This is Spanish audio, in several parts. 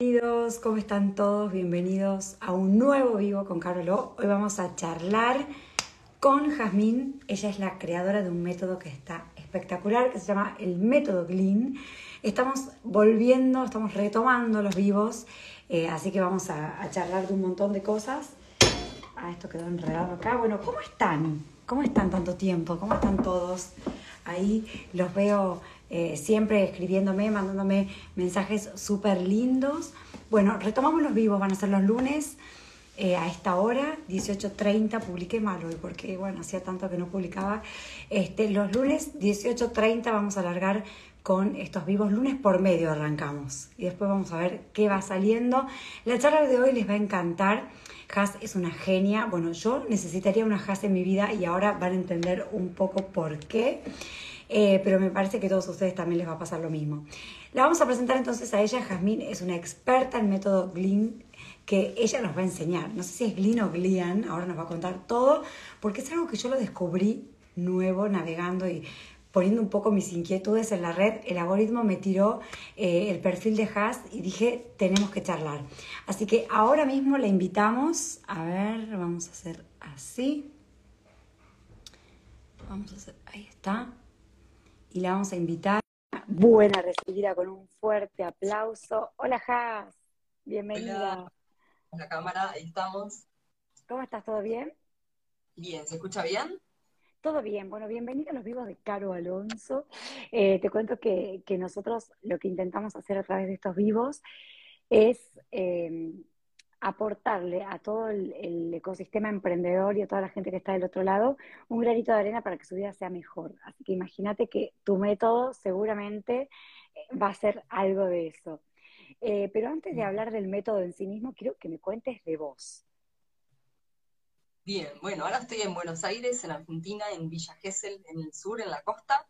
Bienvenidos, ¿cómo están todos? Bienvenidos a un nuevo vivo con Carolo. Hoy vamos a charlar con Jazmín. Ella es la creadora de un método que está espectacular, que se llama el método Glean. Estamos volviendo, estamos retomando los vivos, eh, así que vamos a charlar de un montón de cosas. Ah, esto quedó enredado acá. Bueno, ¿cómo están? ¿Cómo están tanto tiempo? ¿Cómo están todos? Ahí los veo eh, siempre escribiéndome, mandándome mensajes súper lindos. Bueno, retomamos los vivos, van a ser los lunes eh, a esta hora, 18.30, publiqué mal hoy porque, bueno, hacía tanto que no publicaba. Este, los lunes, 18.30, vamos a alargar con estos vivos lunes por medio arrancamos y después vamos a ver qué va saliendo. La charla de hoy les va a encantar. Has es una genia. Bueno, yo necesitaría una Has en mi vida y ahora van a entender un poco por qué. Eh, pero me parece que a todos ustedes también les va a pasar lo mismo. La vamos a presentar entonces a ella. Jazmín es una experta en método Glean que ella nos va a enseñar. No sé si es Glean o Glean, ahora nos va a contar todo, porque es algo que yo lo descubrí nuevo navegando y poniendo un poco mis inquietudes en la red, el algoritmo me tiró eh, el perfil de Has y dije, tenemos que charlar. Así que ahora mismo la invitamos, a ver, vamos a hacer así. Vamos a hacer, ahí está y la vamos a invitar. Buena recibida con un fuerte aplauso. Hola, Has. Bienvenida. Hola. La cámara, ahí estamos. ¿Cómo estás? ¿Todo bien? Bien, ¿se escucha bien? Todo bien, bueno, bienvenida a los vivos de Caro Alonso. Eh, te cuento que, que, nosotros lo que intentamos hacer a través de estos vivos es eh, aportarle a todo el, ecosistema emprendedor y a toda la gente que está del otro lado un granito de arena para que su vida sea mejor. Así que imagínate que tu método seguramente eh, va a ser algo de eso. Eh, pero antes de hablar del método en sí mismo, quiero que me cuentes de vos. Bien, bueno, ahora estoy en Buenos Aires, en Argentina, en Villa Gesell, en el sur, en la costa.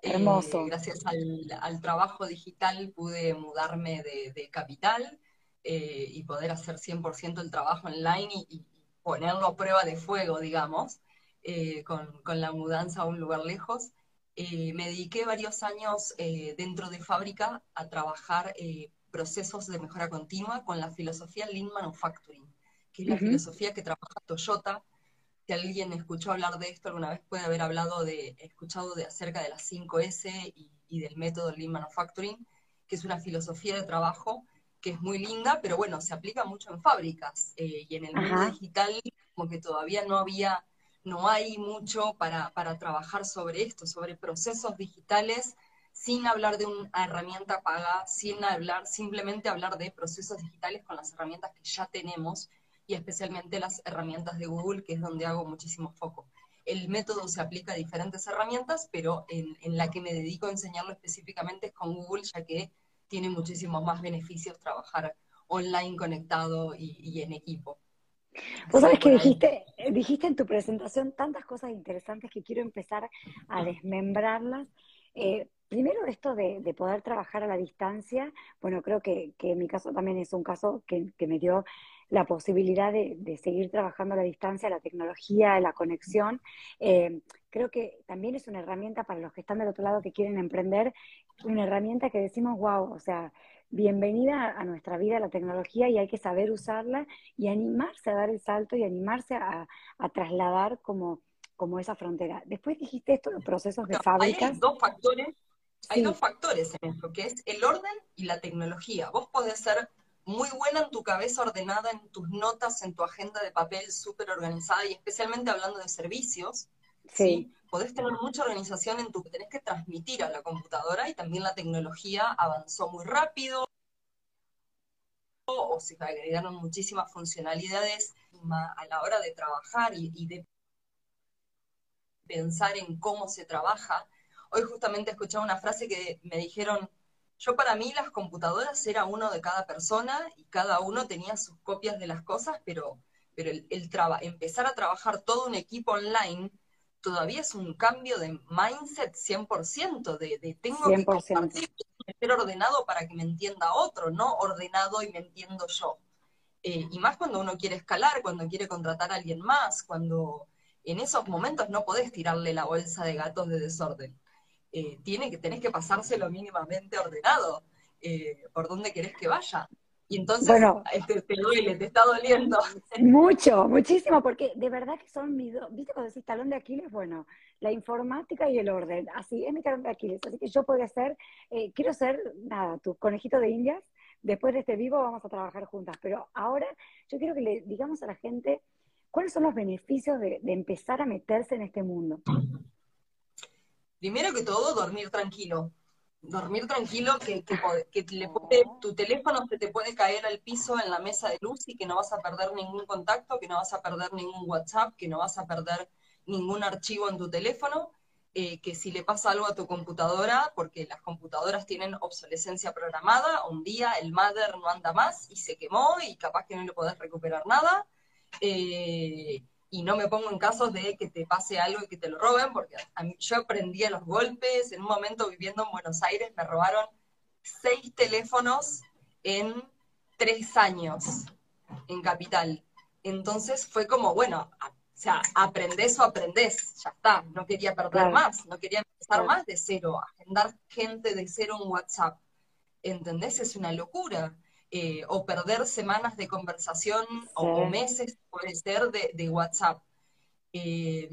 Hermoso. Eh, gracias al, trabajo digital pude mudarme de, de capital eh, y poder hacer 100% el trabajo online y, ponerlo a prueba de fuego, digamos, eh, con, con, la mudanza a un lugar lejos. Eh, me dediqué varios años dentro de fábrica a trabajar procesos de mejora continua con la filosofía Lean Manufacturing, que es la filosofía que trabaja Toyota. Si alguien escuchó hablar de esto alguna vez puede haber hablado de, escuchado de acerca de las 5S y, y del método Lean Manufacturing, que es una filosofía de trabajo que es muy linda, pero bueno, se aplica mucho en fábricas eh, y en el mundo digital como que todavía no había, no hay mucho para, para trabajar sobre esto, sobre procesos digitales, sin hablar de una herramienta paga, sin hablar, simplemente hablar de procesos digitales con las herramientas que ya tenemos y especialmente las herramientas de Google, que es donde hago muchísimo foco. El método se aplica a diferentes herramientas, pero en, en la que me dedico a enseñarlo específicamente es con Google, ya que tiene muchísimos más beneficios trabajar online, conectado y, en equipo. Vos sabés que dijiste, dijiste en tu presentación tantas cosas interesantes que quiero empezar a desmembrarlas. Eh, primero esto de, poder trabajar a la distancia, bueno, creo que, en mi caso también es un caso que, me dio la posibilidad de, seguir trabajando a la distancia, la tecnología, la conexión. Eh, creo que también es una herramienta para los que están del otro lado que quieren emprender una herramienta que decimos, wow, o sea, bienvenida a nuestra vida la tecnología y hay que saber usarla y animarse a dar el salto y animarse a, trasladar como, como esa frontera. Después dijiste esto, los procesos de fábrica. Hay dos factores, hay dos factores en esto, que es el orden y la tecnología. Vos podés ser muy buena en tu cabeza ordenada, en tus notas, en tu agenda de papel súper organizada y especialmente hablando de servicios, ¿sí? podés tener mucha organización en tu que tenés que transmitir a la computadora y también la tecnología avanzó muy rápido o se agregaron muchísimas funcionalidades a la hora de trabajar y, de pensar en cómo se trabaja. Hoy justamente escuchaba una frase que me dijeron, yo para mí las computadoras era uno de cada persona y cada uno tenía sus copias de las cosas, pero, pero el, el empezar a trabajar todo un equipo online todavía es un cambio de mindset 100%, de, de tengo que compartir, ser ordenado para que me entienda otro, no ordenado y me entiendo yo. Eh, y más cuando uno quiere escalar, cuando quiere contratar a alguien más, cuando en esos momentos no podés tirarle la bolsa de gatos de desorden. Eh, tiene que, tenés que pasárselo mínimamente ordenado, eh, por dónde querés que vaya. Y entonces bueno, este, te duele, te está doliendo. Mucho, muchísimo, porque de verdad que son mis dos, viste cuando decís talón de Aquiles, bueno, la informática y el orden, así es mi talón de Aquiles, así que yo podría ser, eh, quiero ser, nada, tu conejito de indias, después de este vivo vamos a trabajar juntas, pero ahora yo quiero que le digamos a la gente cuáles son los beneficios de, de empezar a meterse en este mundo. Primero que todo, dormir tranquilo dormir tranquilo, que, que, le puede, tu teléfono se te puede caer al piso en la mesa de luz y que no vas a perder ningún contacto, que no vas a perder ningún WhatsApp, que no vas a perder ningún archivo en tu teléfono, eh, que si le pasa algo a tu computadora, porque las computadoras tienen obsolescencia programada, un día el mother no anda más y se quemó y capaz que no le podés recuperar nada. Eh, y no me pongo en casos de que te pase algo y que te lo roben, porque yo aprendí a los golpes, en un momento viviendo en Buenos Aires me robaron seis teléfonos en tres años en Capital. Entonces fue como, bueno, o sea, aprendés o aprendés, ya está, no quería perder más, no quería empezar más de cero, agendar gente de cero en WhatsApp. ¿Entendés? Es una locura. Eh, o perder semanas de conversación o, meses, puede ser, de, WhatsApp. Eh,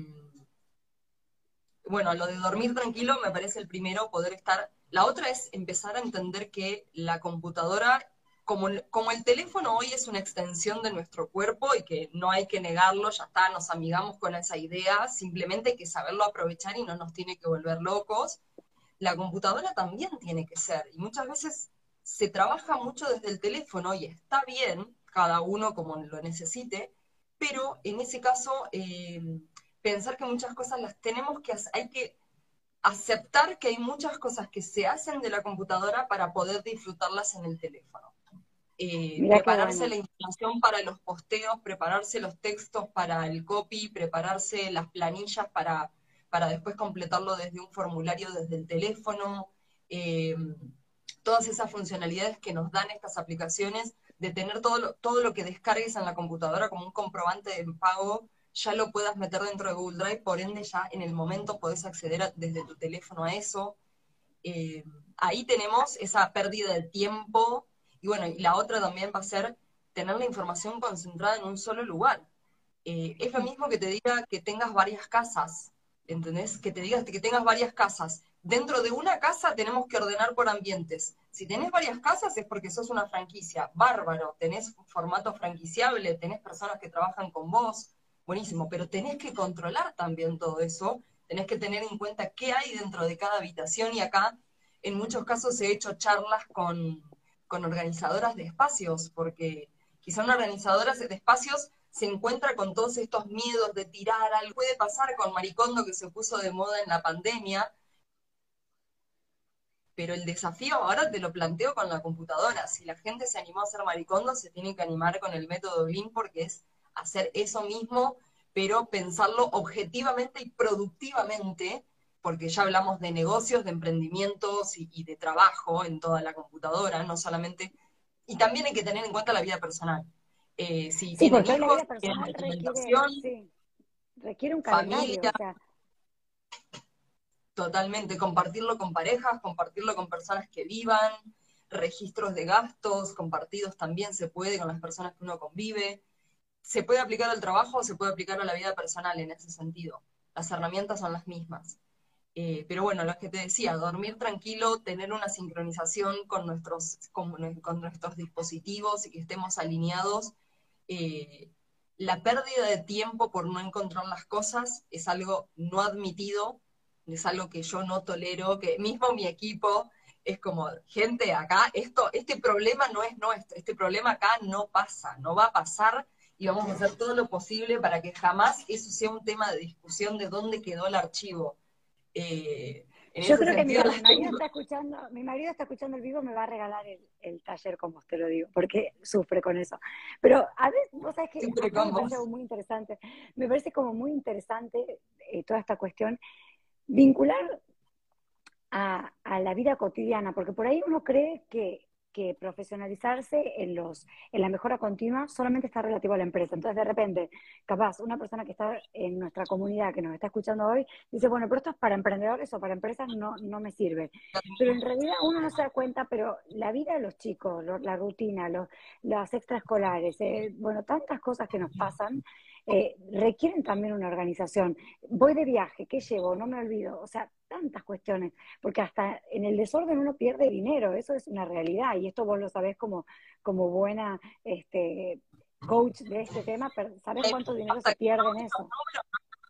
bueno, lo de dormir tranquilo me parece el primero, poder estar... La otra es empezar a entender que la computadora, como, como el teléfono hoy es una extensión de nuestro cuerpo y que no hay que negarlo, ya está, nos amigamos con esa idea, simplemente hay que saberlo aprovechar y no nos tiene que volver locos. La computadora también tiene que ser, y muchas veces se trabaja mucho desde el teléfono y está bien, cada uno como lo necesite, pero en ese caso eh, pensar que muchas cosas las tenemos que hacer, hay que aceptar que hay muchas cosas que se hacen de la computadora para poder disfrutarlas en el teléfono. Eh, prepararse la información para los posteos, prepararse los textos para el copy, prepararse las planillas para, para después completarlo desde un formulario desde el teléfono. Eh, todas esas funcionalidades que nos dan estas aplicaciones, de tener todo lo, todo lo que descargues en la computadora como un comprobante de pago, ya lo puedas meter dentro de Google Drive, por ende ya en el momento podés acceder desde tu teléfono a eso. Eh, ahí tenemos esa pérdida de tiempo, y bueno, y la otra también va a ser tener la información concentrada en un solo lugar. Eh, es lo mismo que te diga que tengas varias casas, ¿entendés? Que te digas que tengas varias casas Dentro de una casa tenemos que ordenar por ambientes. Si tenés varias casas es porque sos una franquicia. Bárbaro, tenés formato franquiciable, tenés personas que trabajan con vos. Buenísimo, pero tenés que controlar también todo eso. Tenés que tener en cuenta qué hay dentro de cada habitación y acá en muchos casos he hecho charlas con, con organizadoras de espacios, porque quizá una organizadora de espacios se encuentra con todos estos miedos de tirar algo. Puede pasar con Maricondo que se puso de moda en la pandemia, pero el desafío ahora te lo planteo con la computadora. Si la gente se animó a hacer maricondo, se tiene que animar con el método Lean porque es hacer eso mismo, pero pensarlo objetivamente y productivamente, porque ya hablamos de negocios, de emprendimientos y, de trabajo en toda la computadora, no solamente... Y también hay que tener en cuenta la vida personal. Eh, si sí, tienen hijos, requiere, requiere, un calendario. Totalmente, compartirlo con parejas, compartirlo con personas que vivan, registros de gastos compartidos también se puede con las personas que uno convive. Se puede aplicar al trabajo o se puede aplicar a la vida personal en ese sentido. Las herramientas son las mismas. Eh, pero bueno, lo que te decía, dormir tranquilo, tener una sincronización con nuestros, con, nuestros dispositivos y que estemos alineados. Eh, la pérdida de tiempo por no encontrar las cosas es algo no admitido es algo que yo no tolero, que mismo mi equipo es como, gente, acá, esto, este problema no es nuestro, este problema acá no pasa, no va a pasar y vamos a hacer todo lo posible para que jamás eso sea un tema de discusión de dónde quedó el archivo. Eh, yo creo que mi, marido está escuchando, mi marido está escuchando el vivo, me va a regalar el, taller, como te lo digo, porque sufre con eso. Pero a veces, vos sabés que me parece muy interesante, me parece como muy interesante eh, toda esta cuestión vincular a, la vida cotidiana, porque por ahí uno cree que profesionalizarse en los en la mejora continua solamente está relativo a la empresa. Entonces, de repente, capaz, una persona que está en nuestra comunidad, que nos está escuchando hoy, dice, bueno, pero esto es para emprendedores o para empresas, no, no me sirve. Pero en realidad uno no se da cuenta, pero la vida de los chicos, la rutina, los, las extraescolares, eh, bueno, tantas cosas que nos pasan, eh, requieren también una organización. Voy de viaje, ¿qué llevo? No me olvido. O sea, tantas cuestiones, porque hasta en el desorden uno pierde dinero, eso es una realidad, y esto vos lo sabés como, como buena este, coach de este tema, ¿sabés cuánto dinero se pierde en eso?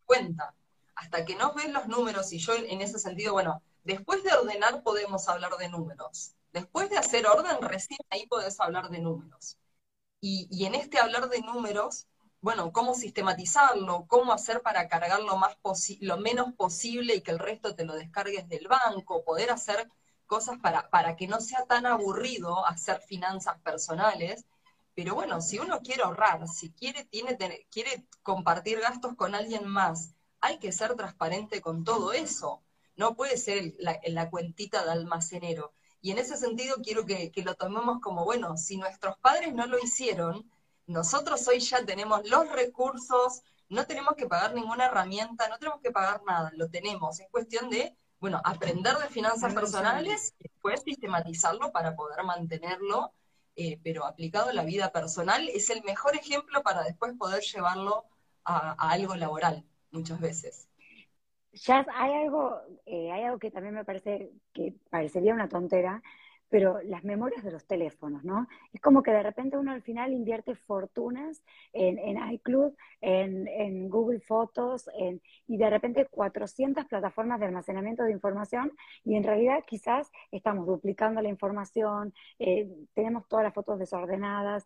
Cuenta. Hasta que no ves los números, y yo en ese sentido, bueno, después de ordenar podemos hablar de números. Después de hacer orden, recién ahí podés hablar de números. Y, y en este hablar de números, bueno, cómo sistematizarlo, cómo hacer para cargar lo, más lo menos posible y que el resto te lo descargues del banco, poder hacer cosas para, para que no sea tan aburrido hacer finanzas personales. Pero bueno, si uno quiere ahorrar, si quiere, tiene, quiere compartir gastos con alguien más, hay que ser transparente con todo eso. No puede ser la, cuentita de almacenero. Y en ese sentido quiero que, que lo tomemos como, bueno, si nuestros padres no lo hicieron, nosotros hoy ya tenemos los recursos, no tenemos que pagar ninguna herramienta, no tenemos que pagar nada, lo tenemos. Es cuestión de, bueno, aprender de finanzas personales y después sistematizarlo para poder mantenerlo, eh, pero aplicado a la vida personal es el mejor ejemplo para después poder llevarlo a, algo laboral, muchas veces. Ya hay algo, eh, hay algo que también me parece que parecería una tontera, pero las memorias de los teléfonos, ¿no? Es como que de repente uno al final invierte fortunas en, en iCloud, en, en, Google Fotos, en, y de repente 400 plataformas de almacenamiento de información y en realidad quizás estamos duplicando la información, eh, tenemos todas las fotos desordenadas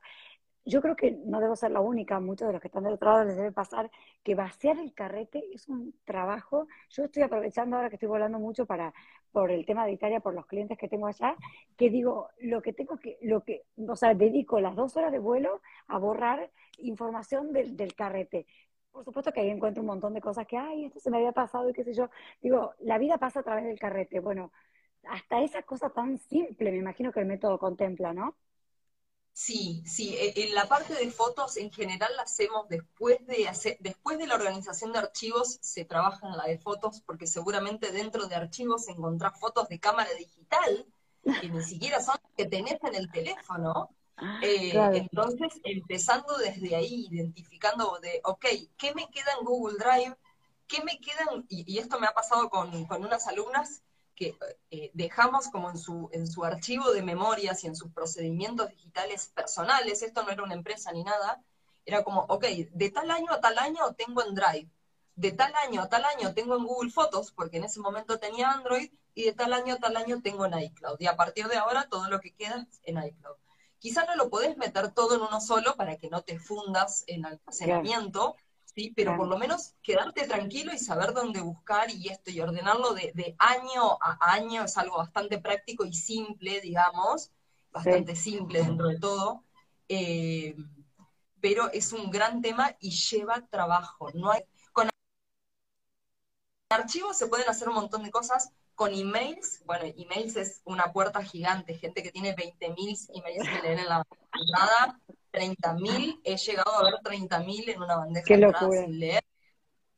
yo creo que no debo ser la única, muchos de los que están del otro lado les debe pasar que vaciar el carrete es un trabajo. Yo estoy aprovechando ahora que estoy volando mucho para por el tema de Italia, por los clientes que tengo allá, que digo, lo que tengo que, lo que, o sea, dedico las dos horas de vuelo a borrar información del, del carrete. Por supuesto que ahí encuentro un montón de cosas que, ay, esto se me había pasado y qué sé yo. Digo, la vida pasa a través del carrete. Bueno, hasta esa cosa tan simple, me imagino que el método contempla, ¿no? Sí, sí, e, en la parte de fotos en general la hacemos después de hacer, después de la organización de archivos se trabaja en la de fotos, porque seguramente dentro de archivos encontrás fotos de cámara digital que ni siquiera son las que tenés en el teléfono. Ah, eh, entonces, empezando desde ahí, identificando de, ok, ¿qué me queda en Google Drive? ¿Qué me quedan? Y, y esto me ha pasado con, con unas alumnas que eh, dejamos como en su, en su archivo de memorias y en sus procedimientos digitales personales, esto no era una empresa ni nada, era como, ok, de tal año a tal año tengo en Drive, de tal año a tal año tengo en Google Fotos, porque en ese momento tenía Android, y de tal año a tal año tengo en iCloud. Y a partir de ahora todo lo que queda es en iCloud. Quizá no lo podés meter todo en uno solo para que no te fundas en almacenamiento, ¿sí? Pero por lo menos quedarte tranquilo y saber dónde buscar y esto, y ordenarlo de, año a año es algo bastante práctico y simple, digamos, bastante simple dentro de todo, eh, pero es un gran tema y lleva trabajo. No hay, con archivos se pueden hacer un montón de cosas, con emails, bueno, emails es una puerta gigante, gente que tiene 20.000 emails que leen en la entrada, 30.000, he llegado a ver 30.000 en una bandeja Qué locura. sin leer.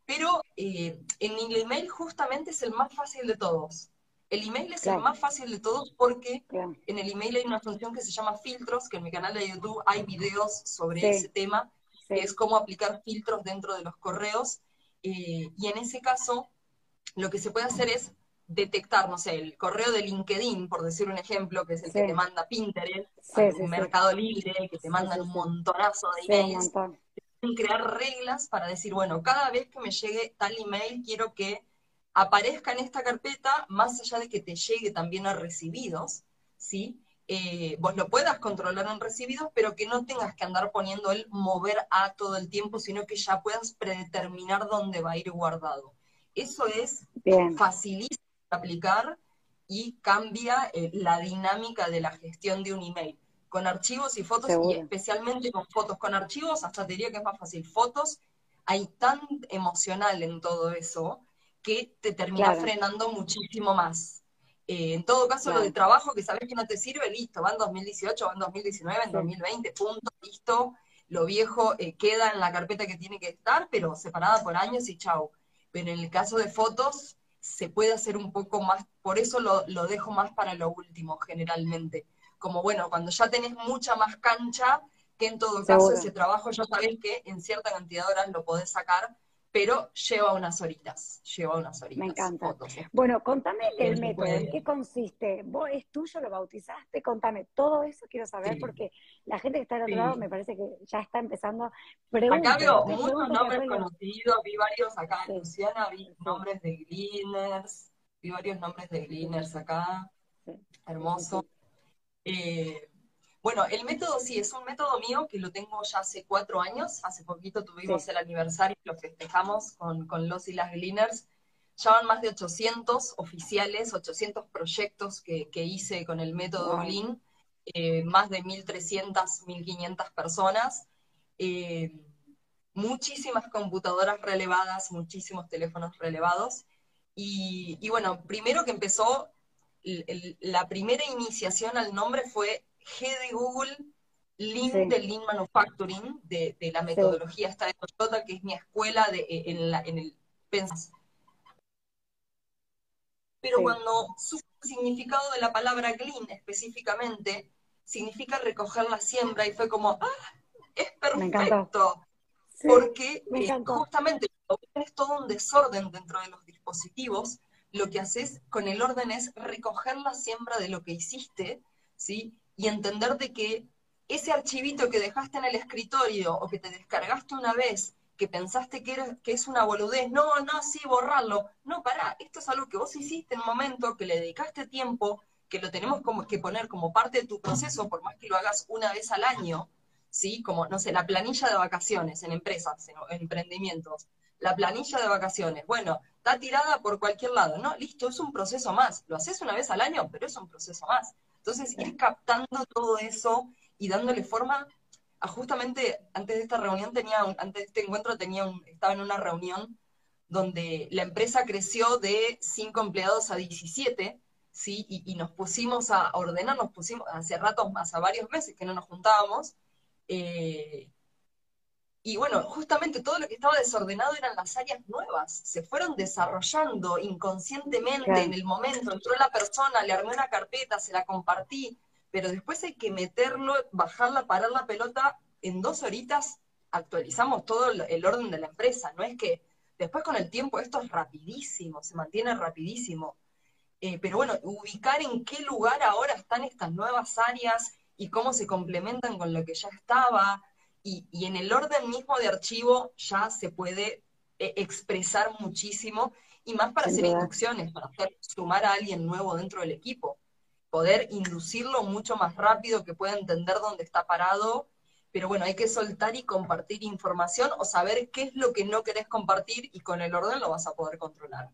Pero eh, en el email justamente es el más fácil de todos. El email es el más fácil de todos porque en el email hay una función que se llama filtros, que en mi canal de YouTube hay videos sobre ese tema, que es cómo aplicar filtros dentro de los correos. Eh, y en ese caso, lo que se puede hacer es detectar, no sé, el correo de LinkedIn, por decir un ejemplo, que es el que te manda Pinterest, un Mercado Libre, que te mandan un montonazo de emails, crear reglas para decir, bueno, cada vez que me llegue tal email, quiero que aparezca en esta carpeta, más allá de que te llegue también a recibidos, ¿sí? Eh, vos lo puedas controlar en recibidos, pero que no tengas que andar poniendo el mover a todo el tiempo, sino que ya puedas predeterminar dónde va a ir guardado. Eso es facilísimo aplicar y cambia eh, la dinámica de la gestión de un email. Con archivos y fotos, y especialmente con fotos. Con archivos, hasta te diría que es más fácil. Fotos, hay tan emocional en todo eso que te termina frenando muchísimo más. Eh, en todo caso, lo de trabajo que sabes que no te sirve, listo, va en 2018, va en 2019, en 2020, punto, listo. Lo viejo eh, queda en la carpeta que tiene que estar, pero separada por años y chau. Pero en el caso de fotos, se puede hacer un poco más, por eso lo, lo dejo más para lo último, generalmente. Como bueno, cuando ya tenés mucha más cancha, que en todo caso ese trabajo ya sabés que en cierta cantidad de horas lo podés sacar pero lleva unas horitas, lleva unas horitas. Me encanta. Bueno, contame el método, ¿en qué consiste? ¿Vos es tuyo, lo bautizaste? Contame, todo eso quiero saber porque la gente que está al otro lado me parece que ya está empezando. acá veo muchos nombres conocidos, vi varios acá en Luciana, vi nombres de Gleaners, vi varios nombres de Gleaners acá, hermoso. Eh, bueno, el método sí, es un método mío que lo tengo ya hace cuatro años. Hace poquito tuvimos el aniversario, lo festejamos con, los y las Gleaners. Ya van más de 800 oficiales, 800 proyectos que, hice con el método Glean, eh, más de 1.300, 1.500 personas, eh, muchísimas computadoras relevadas, muchísimos teléfonos relevados. Y, bueno, primero que empezó, la primera iniciación al nombre fue G de Google, Lean de Lean Manufacturing, de, la metodología esta de Toyota, que es mi escuela de, eh, en, la, en el Pensas. Pero cuando su significado de la palabra Lean específicamente, significa recoger la siembra y fue como, ah, es perfecto. porque eh, justamente cuando tienes todo un desorden dentro de los dispositivos, lo que haces con el orden es recoger la siembra de lo que hiciste, ¿sí? Y entender de que ese archivito que dejaste en el escritorio o que te descargaste una vez, que pensaste que, es una boludez, no, no, sí, borrarlo. No, pará, esto es algo que vos hiciste en un momento, que le dedicaste tiempo, que lo tenemos como que poner como parte de tu proceso, por más que lo hagas una vez al año, ¿sí? Como, no sé, la planilla de vacaciones en empresas, en emprendimientos. La planilla de vacaciones, bueno, está tirada por cualquier lado, ¿no? Listo, es un proceso más. Lo haces una vez al año, pero es un proceso más. Entonces, ir captando todo eso y dándole forma justamente, antes de esta reunión tenía, antes de este encuentro tenía estaba en una reunión donde la empresa creció de 5 empleados a 17, ¿sí? Y, nos pusimos a ordenar, nos pusimos, hace ratos más, a varios meses que no nos juntábamos, eh, y bueno, justamente todo lo que estaba desordenado eran las áreas nuevas, se fueron desarrollando inconscientemente en el momento, entró la persona, le armé una carpeta, se la compartí, pero después hay que meterlo, bajarla, parar la pelota, en dos horitas actualizamos todo el orden de la empresa, no es que después con el tiempo esto es rapidísimo, se mantiene rapidísimo. Eh, pero bueno, ubicar en qué lugar ahora están estas nuevas áreas y cómo se complementan con lo que ya estaba, y, en el orden mismo de archivo ya se puede eh, expresar muchísimo y más para hacer inducciones, para hacer, sumar a alguien nuevo dentro del equipo, poder inducirlo mucho más rápido, que pueda entender dónde está parado, pero bueno, hay que soltar y compartir información o saber qué es lo que no querés compartir y con el orden lo vas a poder controlar.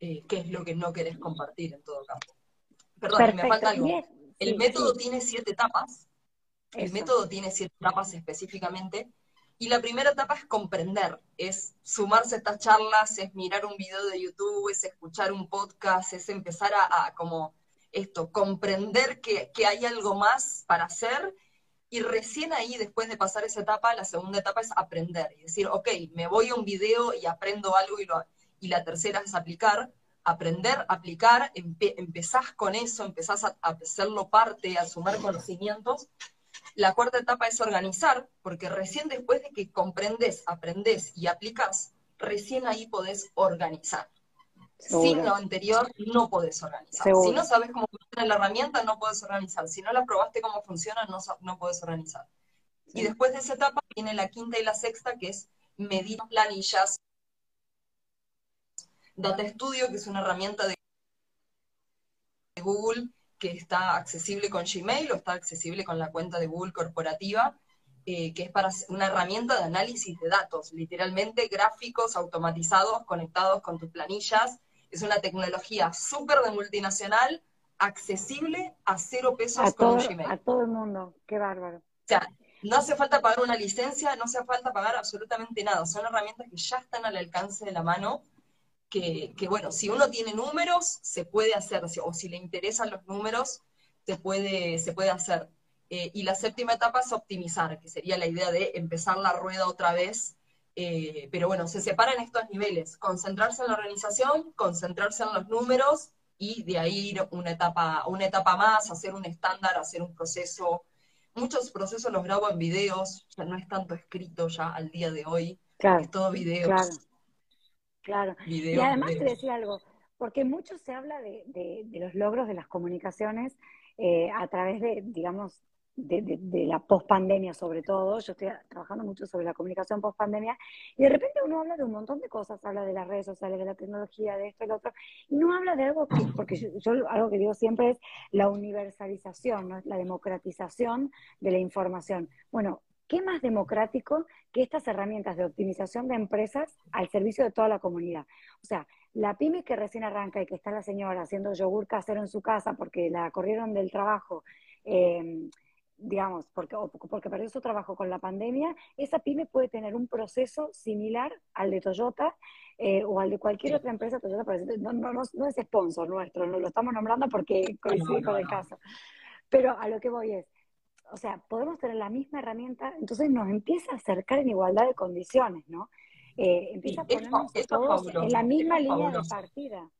Eh, qué es lo que no querés compartir en todo caso. Perdón, me falta algo. El método tiene siete etapas el método tiene siete etapas específicamente. Y la primera etapa es comprender, es sumarse a estas charlas, es mirar un video de YouTube, es escuchar un podcast, es empezar a, como esto, comprender que, hay algo más para hacer y recién ahí, después de pasar esa etapa, la segunda etapa es aprender y decir, ok, me voy a un video y aprendo algo y, lo, y la tercera es aplicar. Aprender, aplicar, empezás con eso, empezás a, a hacerlo parte, a sumar conocimientos la cuarta etapa es organizar, porque recién después de que comprendes, aprendes y aplicas, recién ahí podés organizar. Sin lo anterior no podés organizar. Si no sabes cómo funciona la herramienta, no podés organizar. Si no la probaste cómo funciona, no, no podés organizar. Y después de esa etapa viene la quinta y la sexta, que es medir planillas. Data Studio, que es una herramienta de Google que está accesible con Gmail o está accesible con la cuenta de Google corporativa, eh, que es para una herramienta de análisis de datos, literalmente gráficos automatizados conectados con tus planillas. Es una tecnología súper de multinacional, accesible a cero pesos con Gmail. A todo el mundo, qué bárbaro. O sea, no hace falta pagar una licencia, no hace falta pagar absolutamente nada. Son herramientas que ya están al alcance de la mano que, bueno, si uno tiene números, se puede hacer, o si le interesan los números, se puede, se puede hacer. Eh, y la séptima etapa es optimizar, que sería la idea de empezar la rueda otra vez. Eh, pero bueno, se separan estos niveles, concentrarse en la organización, concentrarse en los números y de ahí ir una etapa, una etapa más, hacer un estándar, hacer un proceso. Muchos procesos los grabo en videos, ya no es tanto escrito ya al día de hoy, es todo videos. Claro, claro. y además te decía algo, porque mucho se habla de, de, los logros de las comunicaciones eh, a través de, digamos, de, la pospandemia sobre todo, yo estoy trabajando mucho sobre la comunicación pospandemia, y de repente uno habla de un montón de cosas, habla de las redes sociales, de la tecnología, de esto y lo otro, y no habla de algo que, porque yo, algo que digo siempre es la universalización, la democratización de la información. Bueno, ¿qué más democrático que estas herramientas de optimización de empresas al servicio de toda la comunidad? O sea, la pyme que recién arranca y que está la señora haciendo yogur casero en su casa porque la corrieron del trabajo, eh, digamos, porque, porque perdió su trabajo con la pandemia, esa pyme puede tener un proceso similar al de Toyota eh, o al de cualquier otra empresa. Toyota no, no, no, es sponsor nuestro, no lo estamos nombrando porque coincide con el caso. Pero a lo que voy es, o sea, podemos tener la misma herramienta, entonces nos empieza a acercar en igualdad de condiciones, ¿no? Eh, empieza a ponernos todos en la misma línea de partida.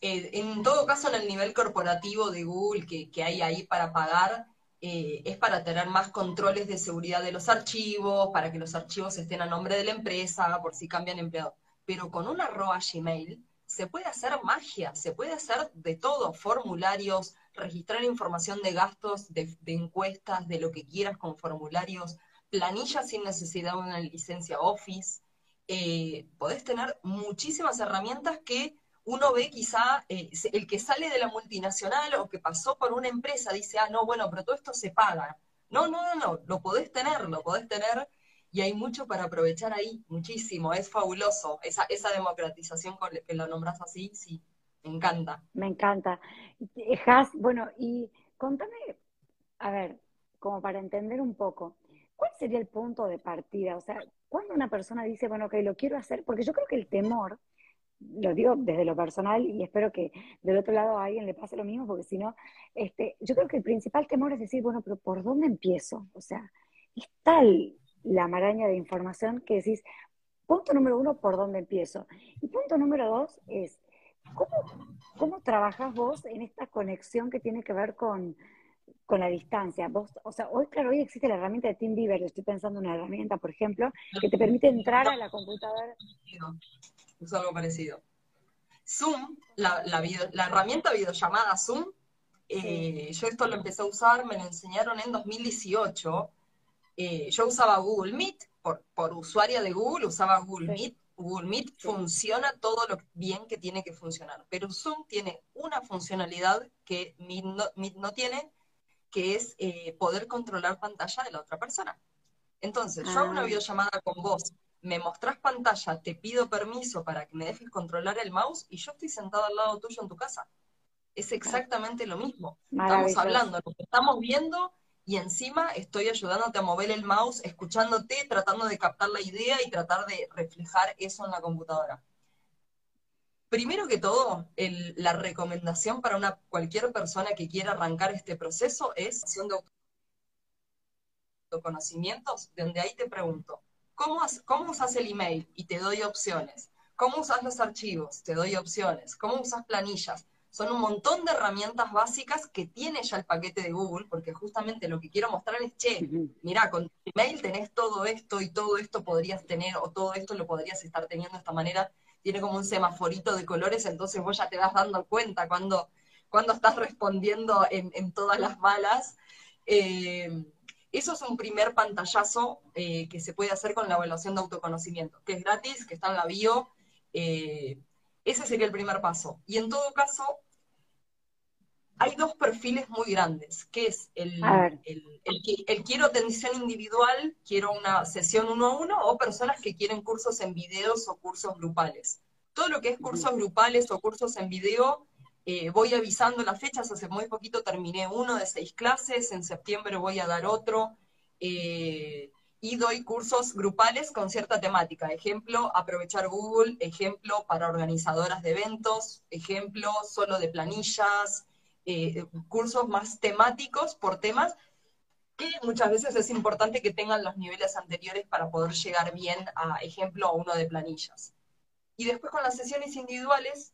Eh, en todo caso, en el nivel corporativo de Google que, hay ahí para pagar, eh, es para tener más controles de seguridad de los archivos, para que los archivos estén a nombre de la empresa, por si cambian empleado. Pero con una arroba Gmail se puede hacer magia, se puede hacer de todo, formularios, registrar información de gastos, de, encuestas, de lo que quieras con formularios, planillas sin necesidad de una licencia Office. Eh, podés tener muchísimas herramientas que uno ve quizá eh, el que sale de la multinacional o que pasó por una empresa dice, ah, no, bueno, pero todo esto se paga. No, no, no, no, lo podés tener, lo podés tener y hay mucho para aprovechar ahí, muchísimo, es fabuloso. Esa, esa democratización que lo nombras así, sí, me encanta. Me encanta. Has, bueno, y contame, a ver, como para entender un poco, ¿cuál sería el punto de partida? O sea, cuando una persona dice, bueno, ok, lo quiero hacer, porque yo creo que el temor lo digo desde lo personal y espero que del otro lado a alguien le pase lo mismo, porque si no, este, yo creo que el principal temor es decir, bueno, pero ¿por dónde empiezo? O sea, es tal la maraña de información que decís, punto número uno, ¿por dónde empiezo? Y punto número dos es, ¿cómo, cómo trabajas vos en esta conexión que tiene que ver con, con la distancia. Vos, o sea, hoy, claro, hoy existe la herramienta de TeamViewer. Estoy pensando en una herramienta, por ejemplo, que te permite entrar a la computadora es algo parecido. Zoom, la, la, herramienta videollamada Zoom, eh, yo esto lo empecé a usar, me lo enseñaron en 2018. Eh, yo usaba Google Meet, por, por, usuaria de Google, usaba Google Meet. Google Meet funciona todo lo bien que tiene que funcionar, pero Zoom tiene una funcionalidad que Meet no, tiene, que es eh, poder controlar pantalla de la otra persona. Entonces, yo hago una ah. videollamada con vos me mostrás pantalla, te pido permiso para que me dejes controlar el mouse y yo estoy sentado al lado tuyo en tu casa. Es exactamente lo mismo. Estamos hablando, lo que estamos viendo y encima estoy ayudándote a mover el mouse, escuchándote, tratando de captar la idea y tratar de reflejar eso en la computadora. Primero que todo, la recomendación para una, cualquier persona que quiera arrancar este proceso es acción de autoconocimientos, donde ahí te pregunto, ¿Cómo, usas el email? Y te doy opciones. ¿Cómo usas los archivos? Te doy opciones. ¿Cómo usas planillas? Son un montón de herramientas básicas que tiene ya el paquete de Google, porque justamente lo que quiero mostrar es, che, mira, con tu email tenés todo esto y todo esto podrías tener, o todo esto lo podrías estar teniendo de esta manera. Tiene como un semaforito de colores, entonces vos ya te vas dando cuenta cuando, cuando estás respondiendo en, todas las malas. Eh, eso es un primer pantallazo eh, que se puede hacer con la evaluación de autoconocimiento, que es gratis, que está en la bio. Eh, ese sería el primer paso. Y en todo caso, hay dos perfiles muy grandes, que es el, el, quiero atención individual, quiero una sesión uno a uno, o personas que quieren cursos en videos o cursos grupales. Todo lo que es cursos grupales o cursos en video eh, voy avisando las fechas, hace muy poquito terminé uno de seis clases, en septiembre voy a dar otro. Eh, y doy cursos grupales con cierta temática. Ejemplo, aprovechar Google, ejemplo para organizadoras de eventos, ejemplo solo de planillas, eh, cursos más temáticos por temas, que muchas veces es importante que tengan los niveles anteriores para poder llegar bien a ejemplo a uno de planillas. Y después con las sesiones individuales,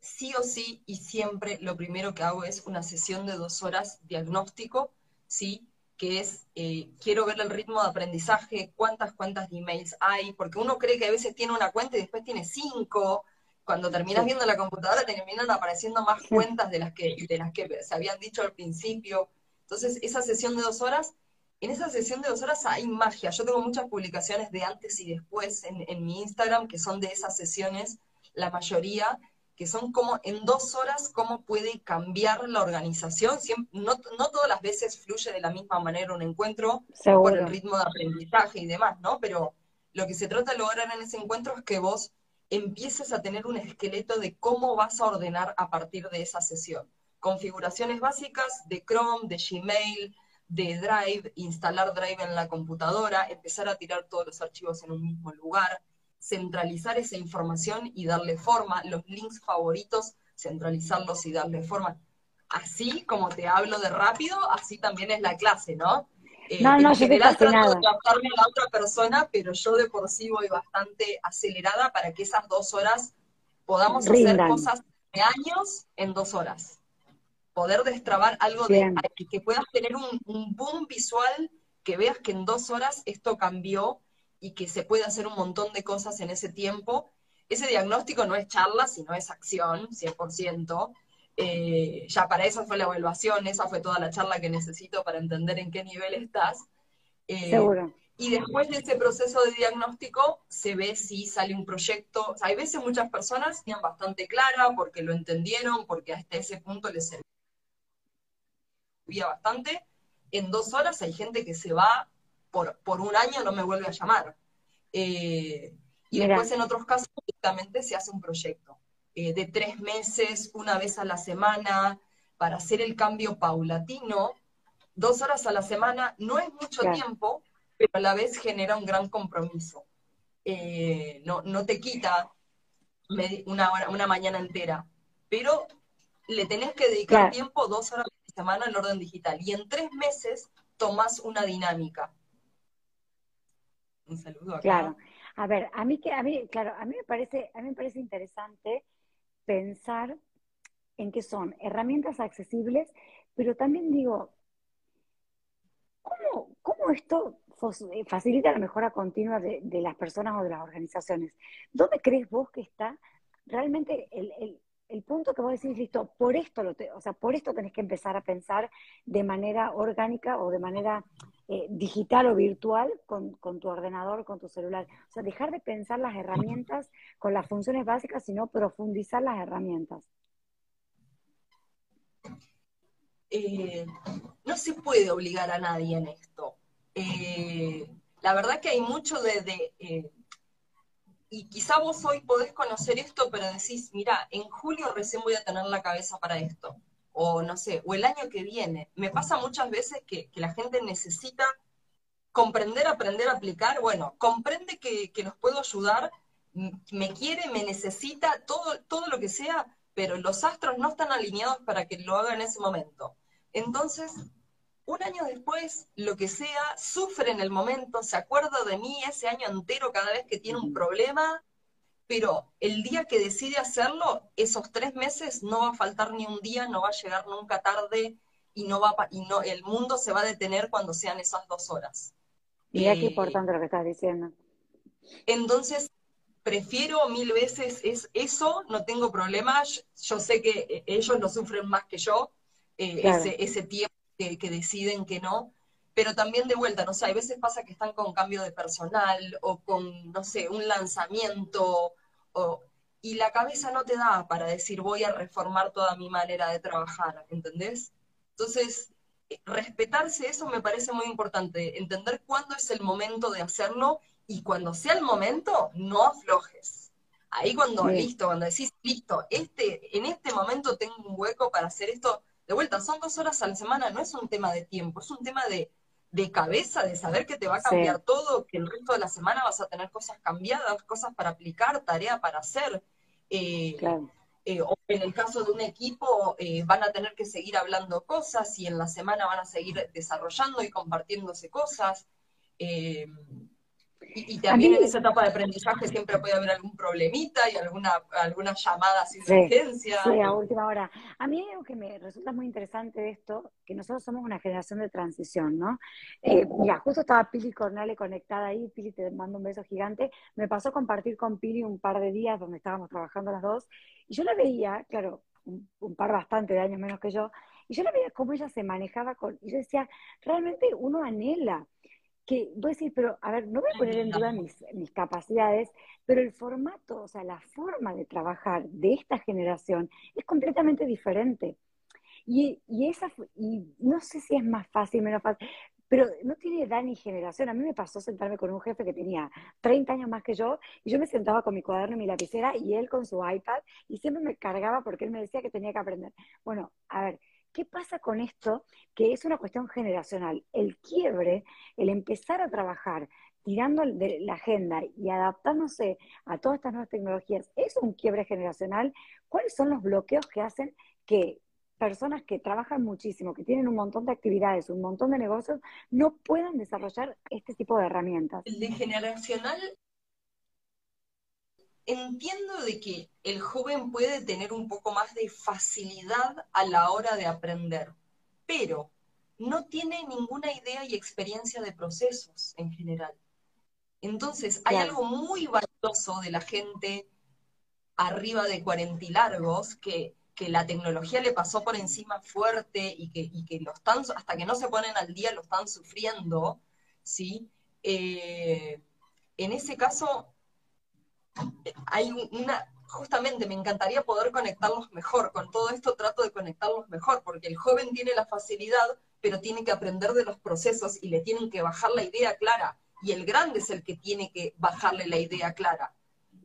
sí o sí y siempre lo primero que hago es una sesión de dos horas diagnóstico, ¿sí? que es, eh, quiero ver el ritmo de aprendizaje, cuántas cuentas de emails hay, porque uno cree que a veces tiene una cuenta y después tiene cinco, cuando terminas viendo la computadora te terminan apareciendo más cuentas de las, que, de las que se habían dicho al principio. Entonces, esa sesión de dos horas, en esa sesión de dos horas hay magia. Yo tengo muchas publicaciones de antes y después en, en mi Instagram que son de esas sesiones, la mayoría, que son como en dos horas cómo puede cambiar la organización. no, todas las veces fluye de la misma manera un encuentro por el ritmo de aprendizaje y demás, ¿no? Pero lo que se trata de lograr en ese encuentro es que vos empieces a tener un esqueleto de cómo vas a ordenar a partir de esa sesión. Configuraciones básicas de Chrome, de Gmail, de Drive, instalar Drive en la computadora, empezar a tirar todos los archivos en un mismo lugar, centralizar esa información y darle forma, los links favoritos, centralizarlos y darle forma. Así como te hablo de rápido, así también es la clase, ¿no? Eh, no, no, en general trato de adaptarme a la otra persona, pero yo de por sí voy bastante acelerada para que esas dos horas podamos hacer cosas de años en dos horas. Poder destrabar algo de que, puedas tener un, un boom visual, que veas que en dos horas esto cambió y que se puede hacer un montón de cosas en ese tiempo. Ese diagnóstico no es charla, sino es acción, 100%. Eh, ya para eso fue la evaluación, esa fue toda la charla que necesito para entender en qué nivel estás. Eh, Seguro. Y después de ese proceso de diagnóstico se ve si sale un proyecto. hay veces muchas personas tienen bastante clara porque lo entendieron, porque hasta ese punto les servía bastante. En dos horas hay gente que se va por, un año no me vuelve a llamar. Eh, y después en otros casos directamente se hace un proyecto eh, de tres meses, una vez a la semana, para hacer el cambio paulatino. Dos horas a la semana no es mucho tiempo, pero a la vez genera un gran compromiso. Eh, no, no te quita una, una mañana entera, pero le tenés que dedicar tiempo dos horas a la semana al orden digital. Y en tres meses tomás una dinámica un saludo Claro. A ver, a mí que a mí, claro, a mí me parece, a mí me parece interesante pensar en que son herramientas accesibles, pero también digo, ¿cómo, cómo esto facilita la mejora continua de, las personas o de las organizaciones? ¿Dónde crees vos que está realmente el, el, el punto que vos decís, listo, por esto, lo o sea, por esto tenés que empezar a pensar de manera orgánica o de manera eh, digital o virtual con, con, tu ordenador, con tu celular. O sea, dejar de pensar las herramientas con las funciones básicas, sino profundizar las herramientas. Eh, no se puede obligar a nadie en esto. Eh, la verdad que hay mucho de, de y quizá vos hoy podés conocer esto, pero decís, mira, en julio recién voy a tener la cabeza para esto, o no sé, o el año que viene. Me pasa muchas veces que, la gente necesita comprender, aprender, aplicar, bueno, comprende que, que los puedo ayudar, me quiere, me necesita, todo, todo lo que sea, pero los astros no están alineados para que lo haga en ese momento. Entonces, un año después, lo que sea, sufre en el momento, se acuerda de mí ese año entero cada vez que tiene un problema, pero el día que decide hacerlo, esos tres meses no va a faltar ni un día, no va a llegar nunca tarde y no va y no el mundo se va a detener cuando sean esas dos horas. Mira qué eh, importante lo que estás diciendo. Entonces, prefiero mil veces es eso, no tengo problemas, yo sé que eh, ellos lo sufren más que yo, eh, ese, ese tiempo que, deciden que no, pero también de vuelta, no sé, hay veces pasa que están con cambio de personal o con, no sé, un lanzamiento, o, y la cabeza no te da para decir voy a reformar toda mi manera de trabajar, ¿entendés? Entonces, eh, respetarse eso me parece muy importante, entender cuándo es el momento de hacerlo y cuando sea el momento, no aflojes. Ahí cuando, listo, cuando decís, listo, este, en este momento tengo un hueco para hacer esto, de vuelta, son dos horas a la semana, no es un tema de tiempo, es un tema de, de cabeza, de saber que te va a cambiar todo, que el resto de la semana vas a tener cosas cambiadas, cosas para aplicar, tarea para hacer. Eh, eh, o en el caso de un equipo eh, van a tener que seguir hablando cosas y en la semana van a seguir desarrollando y compartiéndose cosas. Y, también en esa etapa de aprendizaje siempre puede haber algún problemita y alguna, alguna llamada sin urgencia. Sí, a última hora. A mí algo que me resulta muy interesante de esto, que nosotros somos una generación de transición, ¿no? Eh, mira, justo estaba Pili Cornale conectada ahí, Pili te mando un beso gigante. Me pasó a compartir con Pili un par de días donde estábamos trabajando las dos, y yo la veía, claro, un, un par bastante de años menos que yo, y yo la veía cómo ella se manejaba con, y yo decía, realmente uno anhela que voy a decir, pero a ver, no voy a poner en duda mis, mis, capacidades, pero el formato, o sea, la forma de trabajar de esta generación es completamente diferente. Y, y, esa, y no sé si es más fácil, menos fácil, pero no tiene edad ni generación. A mí me pasó sentarme con un jefe que tenía 30 años más que yo, y yo me sentaba con mi cuaderno y mi lapicera, y él con su iPad, y siempre me cargaba porque él me decía que tenía que aprender. Bueno, a ver, ¿Qué pasa con esto? Que es una cuestión generacional. El quiebre, el empezar a trabajar tirando de la agenda y adaptándose a todas estas nuevas tecnologías, es un quiebre generacional. ¿Cuáles son los bloqueos que hacen que personas que trabajan muchísimo, que tienen un montón de actividades, un montón de negocios, no puedan desarrollar este tipo de herramientas? El de generacional entiendo de que el joven puede tener un poco más de facilidad a la hora de aprender, pero no tiene ninguna idea y experiencia de procesos en general. Entonces, hay algo muy valioso de la gente arriba de 40 y largos que, que, la tecnología le pasó por encima fuerte y que, y que lo están, hasta que no se ponen al día lo están sufriendo, ¿sí? Eh, en ese caso, hay una, justamente me encantaría poder conectarlos mejor, con todo esto trato de conectarlos mejor, porque el joven tiene la facilidad, pero tiene que aprender de los procesos y le tienen que bajar la idea clara, y el grande es el que tiene que bajarle la idea clara.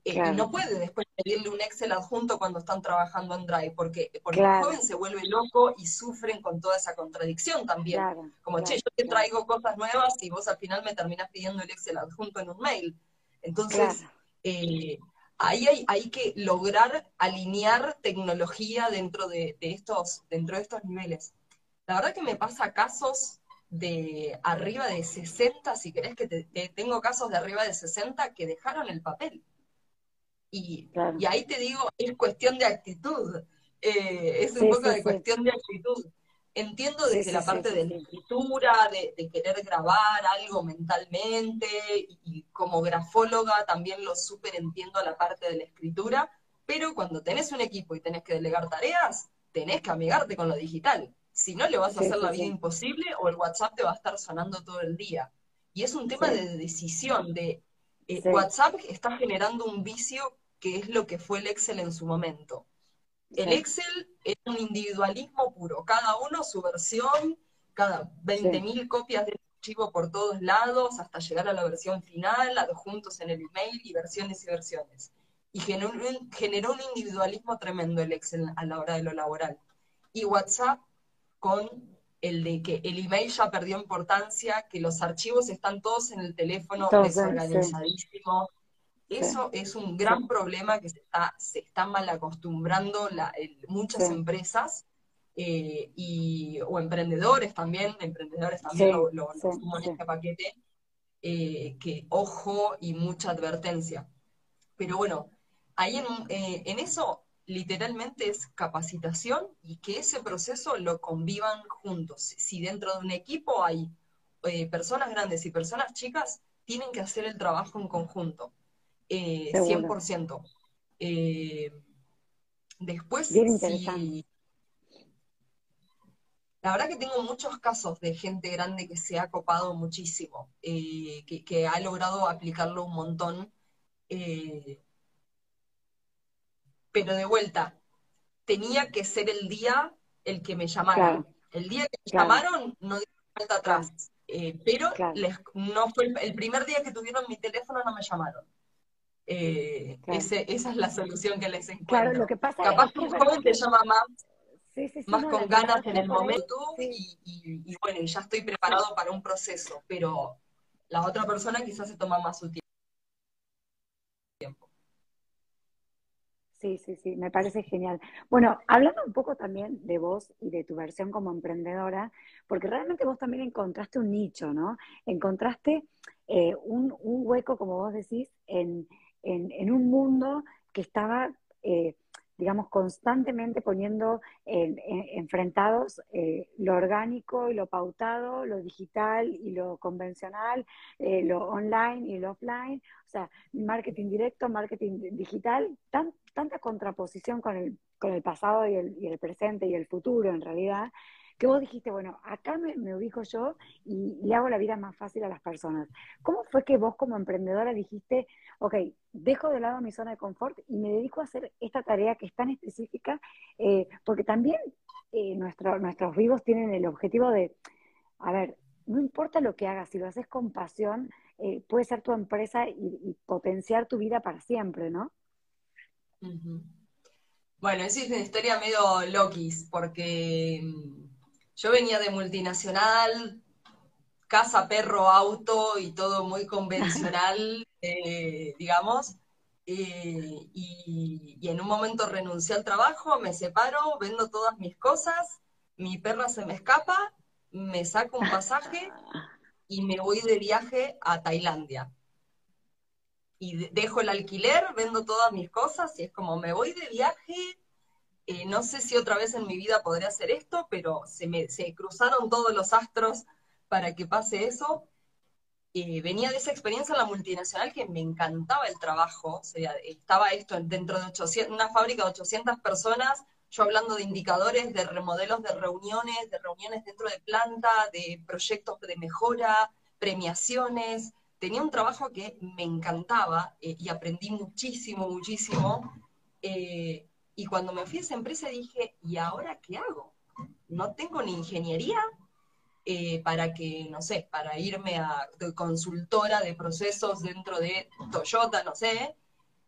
Eh, y no puede después pedirle un Excel adjunto cuando están trabajando en Drive, porque, porque el joven se vuelve loco y sufren con toda esa contradicción también. Como, che, yo te traigo cosas nuevas y vos al final me terminas pidiendo el Excel adjunto en un mail. Entonces, eh, ahí hay, que lograr alinear tecnología dentro de, estos, dentro de estos niveles. La verdad que me pasa casos de arriba de 60, si querés que te, tengo casos de arriba de 60 que dejaron el papel. Y, ahí te digo, es cuestión de actitud, eh, es un poco de cuestión de actitud. Entiendo desde la parte de la escritura, de, querer grabar algo mentalmente, y, como grafóloga también lo súper entiendo la parte de la escritura, pero cuando tenés un equipo y tenés que delegar tareas, tenés que amigarte con lo digital. Si no, le vas a hacer la vida imposible o el WhatsApp te va a estar sonando todo el día. Y es un tema de decisión, de eh, WhatsApp está generando un vicio que es lo que fue el Excel en su momento. El Excel es un individualismo puro, cada uno su versión, cada 20.000 copias del archivo por todos lados, hasta llegar a la versión final, adjuntos en el email y versiones y versiones. Y generó un, generó un individualismo tremendo el Excel a la hora de lo laboral. Y WhatsApp con el de que el email ya perdió importancia, que los archivos están todos en el teléfono desorganizadísimos, eso es un gran problema que se está, se está mal acostumbrando muchas empresas eh, y, o emprendedores también, emprendedores también lo, lo, en este paquete, eh, que ojo y mucha advertencia. Pero bueno, ahí en, eh, en eso literalmente es capacitación y que ese proceso lo convivan juntos. Si dentro de un equipo hay personas grandes y personas chicas, tienen que hacer el trabajo en conjunto eh, 100%. Eh, después, sí, la verdad que tengo muchos casos de gente grande que se ha copado muchísimo, eh, que, ha logrado aplicarlo un montón. Eh, pero de vuelta, tenía que ser el día el que me llamaron. El día que me llamaron, no di vuelta atrás. pero no fue el, primer día que tuvieron mi teléfono, no me llamaron. Eh, esa es la solución que les encuentro. Claro, lo que pasa Capaz es que un joven te llama más. más con ganas en el momento y, bueno, ya estoy preparado para un proceso, pero la otra persona quizás se toma más su tiempo. Sí, sí, sí, me parece genial. Bueno, hablando un poco también de vos y de tu versión como emprendedora, porque realmente vos también encontraste un nicho, ¿no? Encontraste eh, un, hueco, como vos decís, en, un mundo que estaba eh, digamos, constantemente poniendo enfrentados eh, lo orgánico y lo pautado, lo digital y lo convencional, eh, lo online y lo offline, o sea, marketing directo, marketing digital, tan, tanta contraposición con el, con el pasado y el, y el presente y el futuro en realidad, que vos dijiste, bueno, acá me, ubico yo y le hago la vida más fácil a las personas. ¿Cómo fue que vos como emprendedora dijiste, ok, dejo de lado mi zona de confort y me dedico a hacer esta tarea que es tan específica? Eh, porque también eh, nuestros vivos tienen el objetivo de, a ver, no importa lo que hagas, si lo haces con pasión, eh, puede ser tu empresa y, potenciar tu vida para siempre, ¿no? Bueno, esa es una historia medio loquis, porque mm, yo venía de multinacional, casa, perro, auto y todo muy convencional, eh, digamos. Eh, y, en un momento renuncié al trabajo, me separo, vendo todas mis cosas, mi perra se me escapa, me saco un pasaje y me voy de viaje a Tailandia. Y dejo el alquiler, vendo todas mis cosas y es como me voy de viaje eh, no sé si otra vez en mi vida podré hacer esto, pero se me se cruzaron todos los astros para que pase eso. Eh, venía de esa experiencia en la multinacional que me encantaba el trabajo, o sea, estaba esto dentro de 800, una fábrica de 800 personas, yo hablando de indicadores, de remodelos de reuniones, de reuniones dentro de planta, de proyectos de mejora, premiaciones, tenía un trabajo que me encantaba eh, y aprendí muchísimo, muchísimo. Y cuando me fui a esa empresa dije, ¿y ahora qué hago? No tengo ni ingeniería eh, para que, no sé, para irme a consultora de procesos dentro de Toyota, no sé.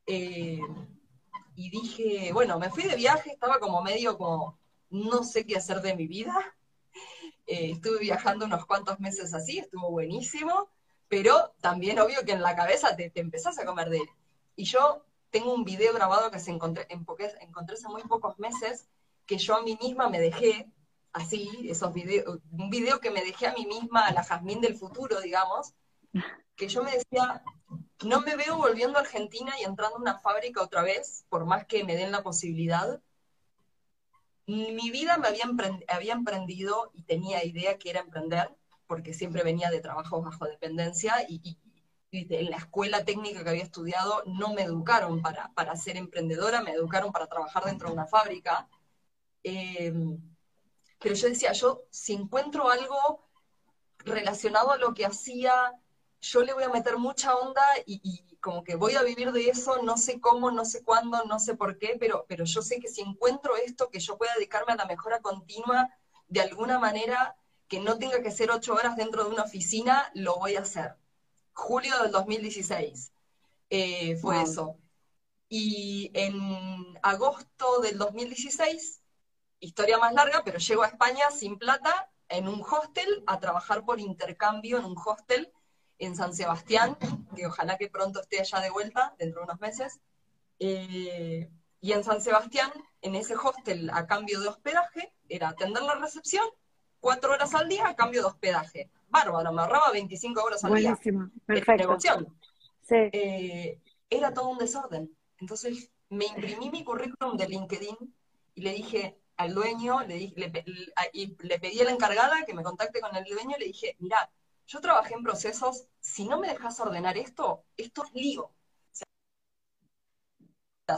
Eh, y dije, bueno, me fui de viaje, estaba como medio como, no sé qué hacer de mi vida. Eh, estuve viajando unos cuantos meses así, estuvo buenísimo, pero también obvio que en la cabeza te, te empezás a comer de él. Y yo tengo un video grabado que se encontré, encontré hace muy pocos meses, que yo a mí misma me dejé, así, esos videos, un video que me dejé a mí misma, a la Jazmín del futuro, digamos, que yo me decía, no me veo volviendo a Argentina y entrando a una fábrica otra vez, por más que me den la posibilidad. Mi vida me había, había emprendido y tenía idea que era emprender, porque siempre venía de trabajos bajo dependencia y en la escuela técnica que había estudiado no me educaron para, para ser emprendedora, me educaron para trabajar dentro de una fábrica. Em, pero yo decía, yo si encuentro algo relacionado a lo que hacía, yo le voy a meter mucha onda y, como que voy a vivir de eso, no sé cómo, no sé cuándo, no sé por qué, pero, pero yo sé que si encuentro esto, que yo pueda dedicarme a la mejora continua de alguna manera, que no tenga que ser ocho horas dentro de una oficina, lo voy a hacer julio del 2016 eh, fue eso. Y en agosto del 2016, historia más larga, pero llego a España sin plata, en un hostel, a trabajar por intercambio en un hostel en San Sebastián, que ojalá que pronto esté allá de vuelta, dentro de unos meses. Eh, y en San Sebastián, en ese hostel, a cambio de hospedaje, era atender la recepción, cuatro horas al día a cambio de hospedaje bárbaro, me ahorraba 25 euros al día. perfecto. Eh, era todo un desorden. Entonces me imprimí mi currículum de LinkedIn y le dije al dueño, le, le, pedí a la encargada que me contacte con el dueño y le dije, mira, yo trabajé en procesos, si no me dejas ordenar esto, esto es lío.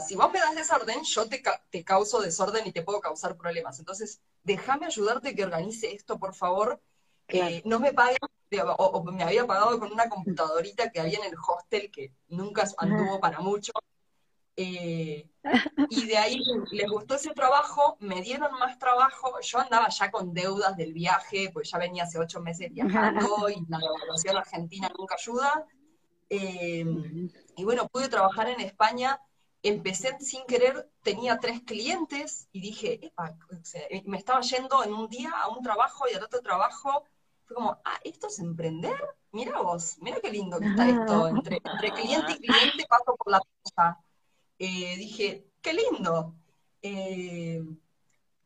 si vos me das desorden, yo te, te causo desorden y te puedo causar problemas. Entonces, déjame ayudarte que organice esto, por favor, no me pagan, o, me había pagado con una computadorita que había en el hostel que nunca anduvo para mucho. Eh, y de ahí les gustó ese trabajo, me dieron más trabajo, yo andaba ya con deudas del viaje, pues ya venía hace ocho meses viajando y la devaluación argentina nunca ayuda. Eh, y bueno, pude trabajar en España empecé sin querer, tenía tres clientes y dije, me estaba yendo en un día a un trabajo y al otro trabajo. Fue como, ah, ¿esto es emprender? Mira vos, mira qué lindo que está esto. Entre, cliente y cliente paso por la cosa. Eh, dije, qué lindo. Eh,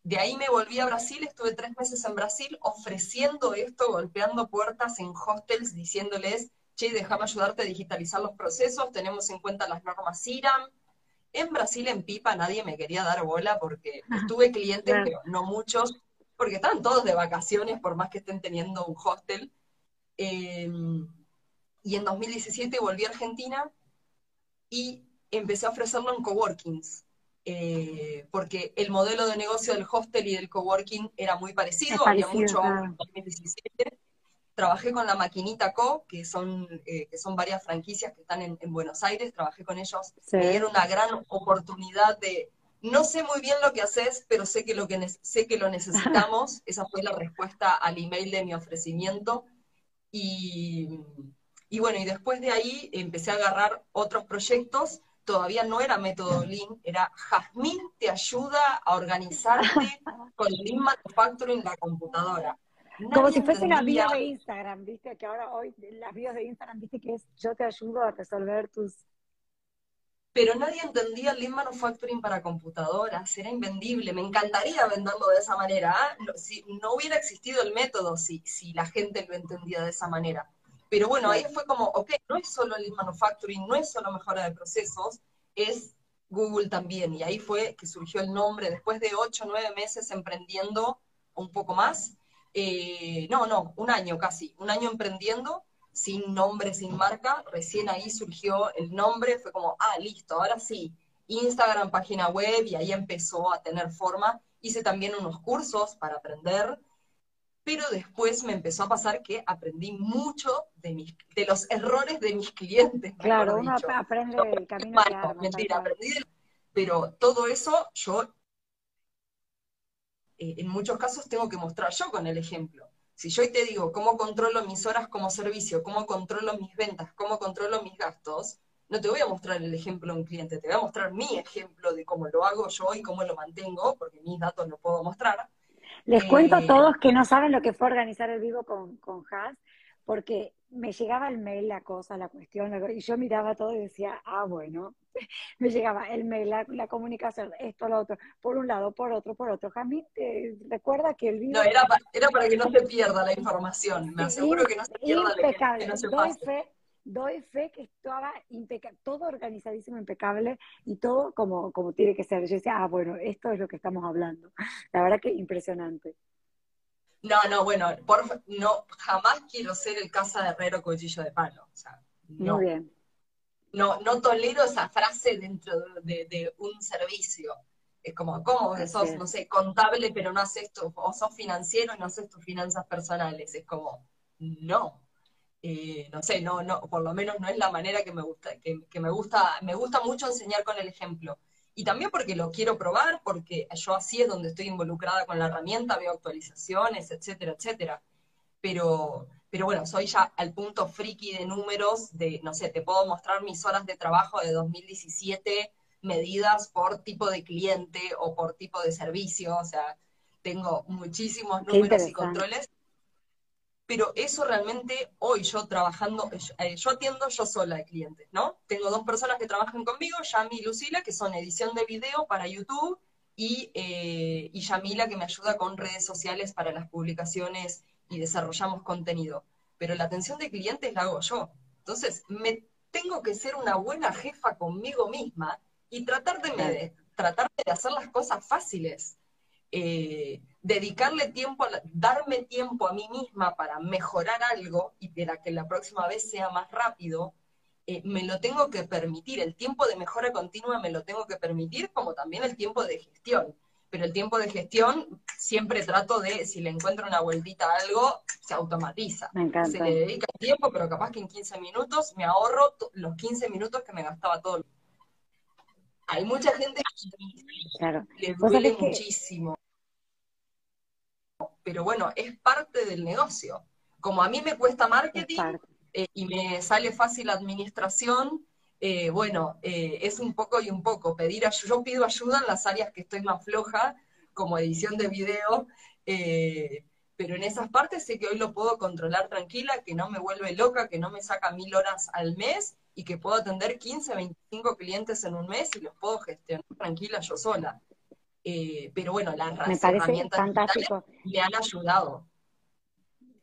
de ahí me volví a Brasil, estuve tres meses en Brasil ofreciendo esto, golpeando puertas en hostels, diciéndoles, che, déjame ayudarte a digitalizar los procesos, tenemos en cuenta las normas IRAM, en Brasil, en Pipa, nadie me quería dar bola porque tuve clientes, pero no muchos, porque estaban todos de vacaciones, por más que estén teniendo un hostel. Em, y en 2017 volví a Argentina y empecé a ofrecerlo en coworkings, eh, porque el modelo de negocio del hostel y del coworking era muy parecido, había mucho en 2017 trabajé con la Maquinita Co, que son, eh, que son varias franquicias que están en, Buenos Aires, trabajé con ellos, me dieron una gran oportunidad de, no sé muy bien lo que haces, pero sé que lo, que sé que lo necesitamos, esa fue la respuesta al email de mi ofrecimiento, y, y bueno, y después de ahí empecé a agarrar otros proyectos, todavía no era método Lean, era Jazmín te ayuda a organizarte con Lean Manufacturing en la computadora. Como si fuese una bio de Instagram, viste, que ahora hoy las bios de Instagram, viste que es yo te ayudo a resolver tus... Pero nadie entendía el Lean Manufacturing para computadoras, era invendible, me encantaría venderlo de esa manera, ¿ah? no, si, no hubiera existido el método si, si la gente lo entendía de esa manera. Pero bueno, ahí fue como, ok, no es solo el Lean Manufacturing, no es solo mejora de procesos, es Google también. Y ahí fue que surgió el nombre, después de ocho o nueve meses emprendiendo un poco más, eh, no, no, un año casi, un año emprendiendo, sin nombre, sin marca, recién ahí surgió el nombre, fue como, ah, listo, ahora sí, Instagram, página web, y ahí empezó a tener forma. Hice también unos cursos para aprender, pero después me empezó a pasar que aprendí mucho de, mis, de los errores de mis clientes. Claro, uno aprende el camino. mentira, aprendí, pero todo eso yo eh, en muchos casos tengo que mostrar yo con el ejemplo. Si yo hoy te digo cómo controlo mis horas como servicio, cómo controlo mis ventas, cómo controlo mis gastos, no te voy a mostrar el ejemplo a un cliente, te voy a mostrar mi ejemplo de cómo lo hago yo y cómo lo mantengo, porque mis datos no puedo mostrar. Les cuento a eh, todos que no saben lo que fue organizar el vivo con, con Haas, porque me llegaba el mail, la cosa, la cuestión, y yo miraba todo y decía, ah, bueno, me llegaba el mail, la, comunicación, esto, lo otro, por un lado, por otro, por otro. Jamín, recuerda que el video... No, era, era para que no se pierda la información, me aseguro que no se pierda impecable. Que no se doy, fe, doy fe que estaba impecable, todo organizadísimo, impecable, y todo como, como tiene que ser. Yo decía, ah, bueno, esto es lo que estamos hablando. La verdad que impresionante. No, no, bueno, por, no, jamás quiero ser el casa de herrero cuchillo de palo. O sea, no. Muy bien. No, no tolero esa frase dentro de, un servicio. Es como, ¿cómo sos, no sé, contable, pero no haces tu, o sos financiero y no haces tus finanzas personales? Es como, no. Eh, no sé, no, no, por lo menos no es la manera que me gusta, que, que me gusta, me gusta mucho enseñar con el ejemplo y también porque lo quiero probar, porque yo así es donde estoy involucrada con la herramienta, veo actualizaciones, etcétera, etcétera. Pero, pero bueno, soy ya al punto friki de números, de, no sé, te puedo mostrar mis horas de trabajo de 2017 medidas por tipo de cliente o por tipo de servicio, o sea, tengo muchísimos números y controles pero eso realmente hoy yo trabajando, eh, yo atiendo yo sola de clientes, ¿no? Tengo dos personas que trabajan conmigo, Yami y Lucila, que son edición de video para YouTube, y, eh, y Yamila, que me ayuda con redes sociales para las publicaciones y desarrollamos contenido. Pero la atención de clientes la hago yo. Entonces, me tengo que ser una buena jefa conmigo misma y tratar de, tratar de hacer las cosas fáciles. Eh, dedicarle tiempo, darme tiempo a mí misma para mejorar algo y para que la próxima vez sea más rápido, eh, me lo tengo que permitir. El tiempo de mejora continua me lo tengo que permitir, como también el tiempo de gestión. Pero el tiempo de gestión siempre trato de, si le encuentro una vueltita a algo, se automatiza. Se le dedica tiempo, pero capaz que en 15 minutos me ahorro los 15 minutos que me gastaba todo. Hay mucha gente que le duele muchísimo pero bueno, es parte del negocio. Como a mí me cuesta marketing eh, y me sale fácil administración, eh, bueno, eh, es un poco y un poco. Pedir yo pido ayuda en las áreas que estoy más floja, como edición de video, pero en esas partes sé que hoy lo puedo controlar tranquila, que no me vuelve loca, que no me saca mil horas al mes y que puedo atender 15, 25 clientes en un mes y los puedo gestionar tranquila yo sola. Pero bueno, las herramientas me han ayudado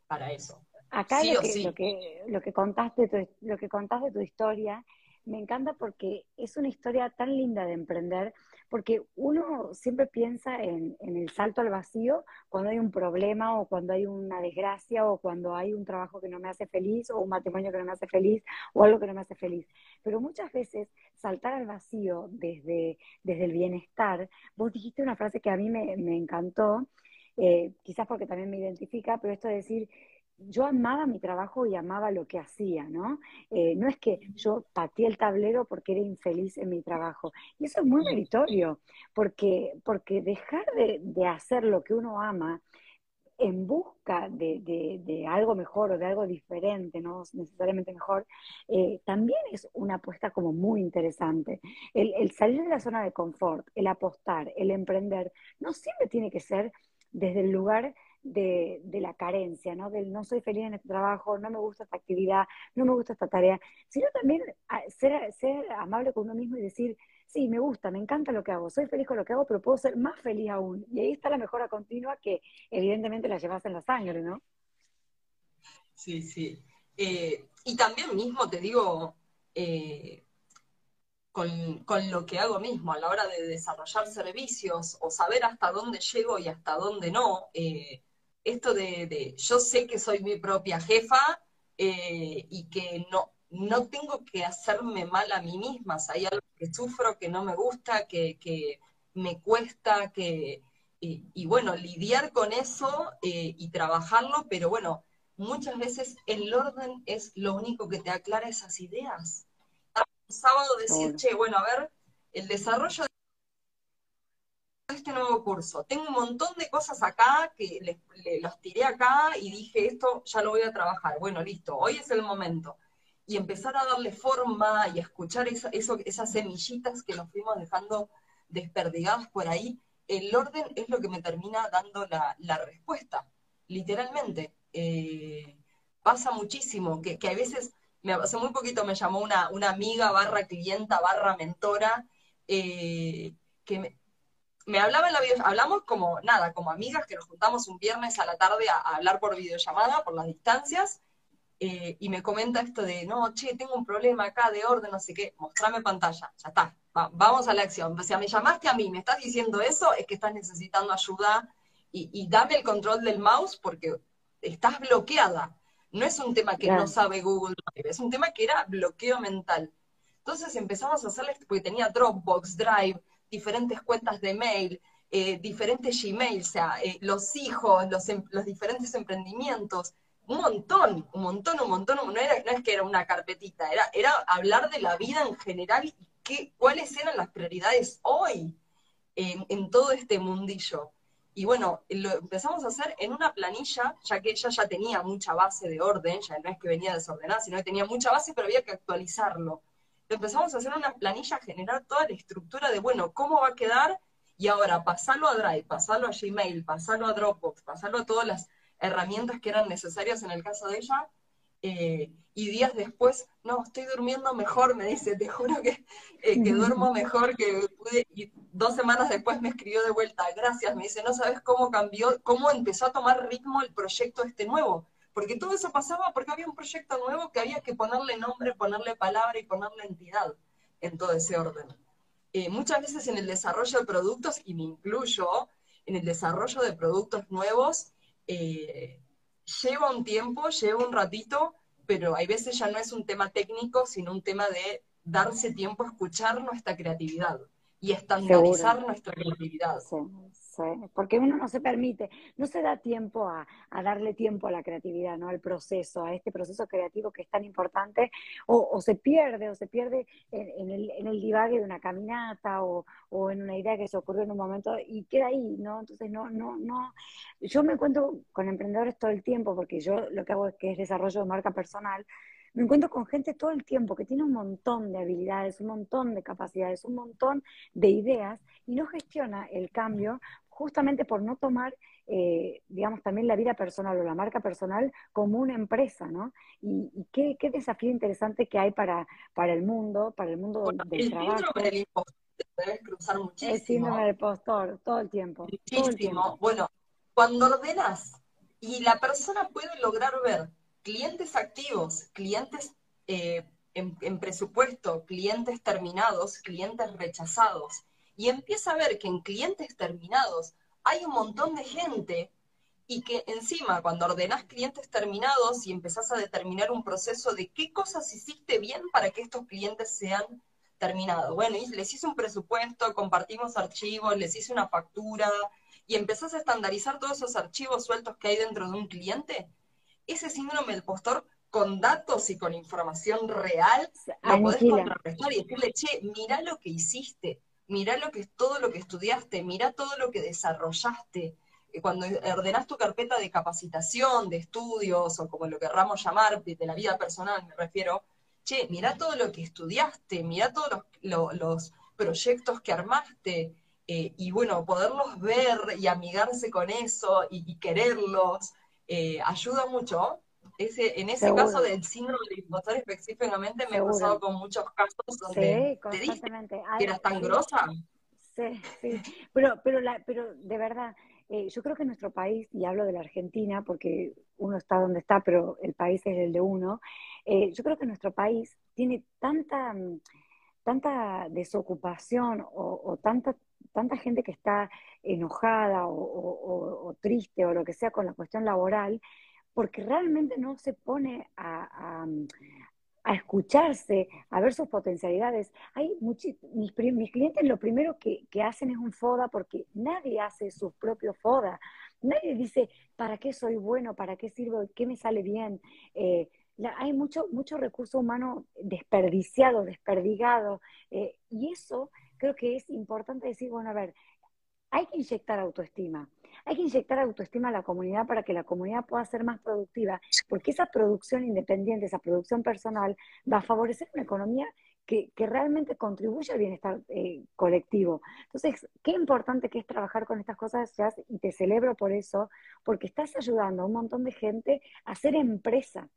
para eso. Acá lo, que, lo, que, contaste, lo que contaste de tu historia me encanta porque es una historia tan linda de emprender, porque uno siempre piensa en, el salto al vacío cuando hay un problema o cuando hay una desgracia o cuando hay un trabajo que no me hace feliz o un matrimonio que no me hace feliz o algo que no me hace feliz. Pero muchas veces saltar al vacío desde, desde el bienestar, vos dijiste una frase que a mí me, encantó, eh, quizás porque también me identifica, pero esto de decir, yo amaba mi trabajo y amaba lo que hacía, ¿no? Eh, no es que yo pateé el tablero porque era infeliz en mi trabajo. Y eso es muy meritorio, porque, porque dejar de, hacer lo que uno ama en busca de, algo mejor o de algo diferente, no necesariamente mejor, eh, también es una apuesta como muy interesante. El, el salir de la zona de confort, el apostar, el emprender, no siempre tiene que ser desde el lugar de, la carencia, ¿no? Del no soy feliz en este trabajo, no me gusta esta actividad, no me gusta esta tarea, sino también ah, ser, amable con uno mismo y decir, sí, me gusta, me encanta lo que hago, soy feliz con lo que hago, pero puedo ser más feliz aún. Y ahí está la mejora continua que evidentemente la llevas en la sangre, ¿no? Sí, sí. Eh, y también mismo te digo, eh, con, con, lo que hago mismo a la hora de desarrollar servicios o saber hasta dónde llego y hasta dónde no, eh, esto de, yo sé que soy mi propia jefa eh, y que no, no tengo que hacerme mal a mí misma. hay algo que sufro, que no me gusta, que, me cuesta, que... Y, bueno, lidiar con eso eh, y trabajarlo, pero bueno, muchas veces el orden es lo único que te aclara esas ideas. Un sábado decir, che, bueno, a ver, el desarrollo de este nuevo curso. Tengo un montón de cosas acá que los tiré acá y dije, esto ya lo voy a trabajar. Bueno, listo, hoy es el momento. Y empezar a darle forma y a escuchar esas semillitas que nos fuimos dejando desperdigadas por ahí. El orden es lo que me termina dando la, respuesta, literalmente. Eh, pasa muchísimo, que, que a veces, me, hace muy poquito me llamó una, una amiga barra clienta barra mentora, eh, que me, me hablaba en la video, hablamos como nada, como amigas que nos juntamos un viernes a la tarde a, hablar por videollamada, por las distancias, eh, y me comenta esto de, no, che, tengo un problema acá de orden, no sé qué, mostrame pantalla, ya está, vamos a la acción. O sea, me llamaste a mí, me estás diciendo eso, es que estás necesitando ayuda y, dame el control del mouse porque estás bloqueada. No es un tema que no sabe Google es un tema que era bloqueo mental. Entonces empezamos a hacerle, porque tenía Dropbox, Drive, diferentes cuentas de mail, eh, diferentes Gmail, o sea, eh, los hijos, los, em, los, diferentes emprendimientos, un montón, un montón, un montón, no, era, no es que era una carpetita, era, era hablar de la vida en general y qué, cuáles eran las prioridades hoy en, en todo este mundillo. Y bueno, lo empezamos a hacer en una planilla, ya que ella ya tenía mucha base de orden, ya no es que venía desordenada, sino que tenía mucha base, pero había que actualizarlo empezamos a hacer una planilla, generar toda la estructura de, bueno, ¿cómo va a quedar? Y ahora pasarlo a Drive, pasarlo a Gmail, pasarlo a Dropbox, pasarlo a todas las herramientas que eran necesarias en el caso de ella. Eh, y días después, no, estoy durmiendo mejor, me dice, te juro que, eh, que duermo mejor, que pude, y dos semanas después me escribió de vuelta, gracias, me dice, no sabes cómo cambió, cómo empezó a tomar ritmo el proyecto este nuevo porque todo eso pasaba porque había un proyecto nuevo que había que ponerle nombre, ponerle palabra y ponerle entidad en todo ese orden. Eh, muchas veces en el desarrollo de productos, y me incluyo, en el desarrollo de productos nuevos, eh, lleva un tiempo, lleva un ratito, pero hay veces ya no es un tema técnico, sino un tema de darse tiempo a escuchar nuestra creatividad y estandarizar nuestra creatividad porque uno no se permite, no se da tiempo a, darle tiempo a la creatividad, ¿no? Al proceso, a este proceso creativo que es tan importante, o, se pierde, o se pierde en, el, divague de una caminata o, en una idea que se ocurrió en un momento y queda ahí, ¿no? Entonces, no, no, no. Yo me encuentro con emprendedores todo el tiempo, porque yo lo que hago es que es desarrollo de marca personal, me encuentro con gente todo el tiempo que tiene un montón de habilidades, un montón de capacidades, un montón de ideas y no gestiona el cambio justamente por no tomar, eh, digamos, también la vida personal o la marca personal como una empresa, ¿no? Y, qué, desafío interesante que hay para, para el mundo, para el mundo del trabajo. El impostor, debes cruzar muchísimo. El síndrome del postor, todo el tiempo. Muchísimo. Bueno, cuando ordenas y la persona puede lograr ver clientes activos, clientes eh, en, presupuesto, clientes terminados, clientes rechazados, y empieza a ver que en clientes terminados hay un montón de gente y que encima cuando ordenás clientes terminados y empezás a determinar un proceso de qué cosas hiciste bien para que estos clientes sean terminados. Bueno, y les hice un presupuesto, compartimos archivos, les hice una factura y empezás a estandarizar todos esos archivos sueltos que hay dentro de un cliente, ese síndrome del postor con datos y con información real, lo podés contrarrestar y decirle, che, mira lo que hiciste, mira lo que, todo lo que estudiaste, mira todo lo que desarrollaste. Eh, cuando ordenás tu carpeta de capacitación, de estudios, o como lo querramos llamar, de, la vida personal me refiero, che, mira todo lo que estudiaste, mira todos los, proyectos que armaste, eh, y bueno, poderlos ver y amigarse con eso y quererlos, eh, ayuda mucho. Ese, en ese caso del síndrome del impostor específicamente me he pasado con muchos casos donde te dije que eras tan grosa. Sí, sí, pero, pero, la, pero de verdad, eh, yo creo que nuestro país, y hablo de la Argentina porque uno está donde está, pero el país es el de uno, eh, yo creo que nuestro país tiene tanta, tanta desocupación o, o tanta tanta gente que está enojada o, triste o lo que sea con la cuestión laboral, porque realmente no se pone a, escucharse, a ver sus potencialidades. Hay mis, mis, clientes lo primero que, hacen es un FODA porque nadie hace sus propios FODA. Nadie dice, ¿para qué soy bueno? ¿Para qué sirvo? ¿Qué me sale bien? Eh, hay mucho, mucho recurso humano desperdiciado, desperdigado, eh, y eso creo que es importante decir, bueno, a ver, hay que inyectar autoestima. Hay que inyectar autoestima a la comunidad para que la comunidad pueda ser más productiva, porque esa producción independiente, esa producción personal, va a favorecer una economía que, realmente contribuye al bienestar eh, colectivo. Entonces, qué importante que es trabajar con estas cosas, y te celebro por eso, porque estás ayudando a un montón de gente a ser empresa.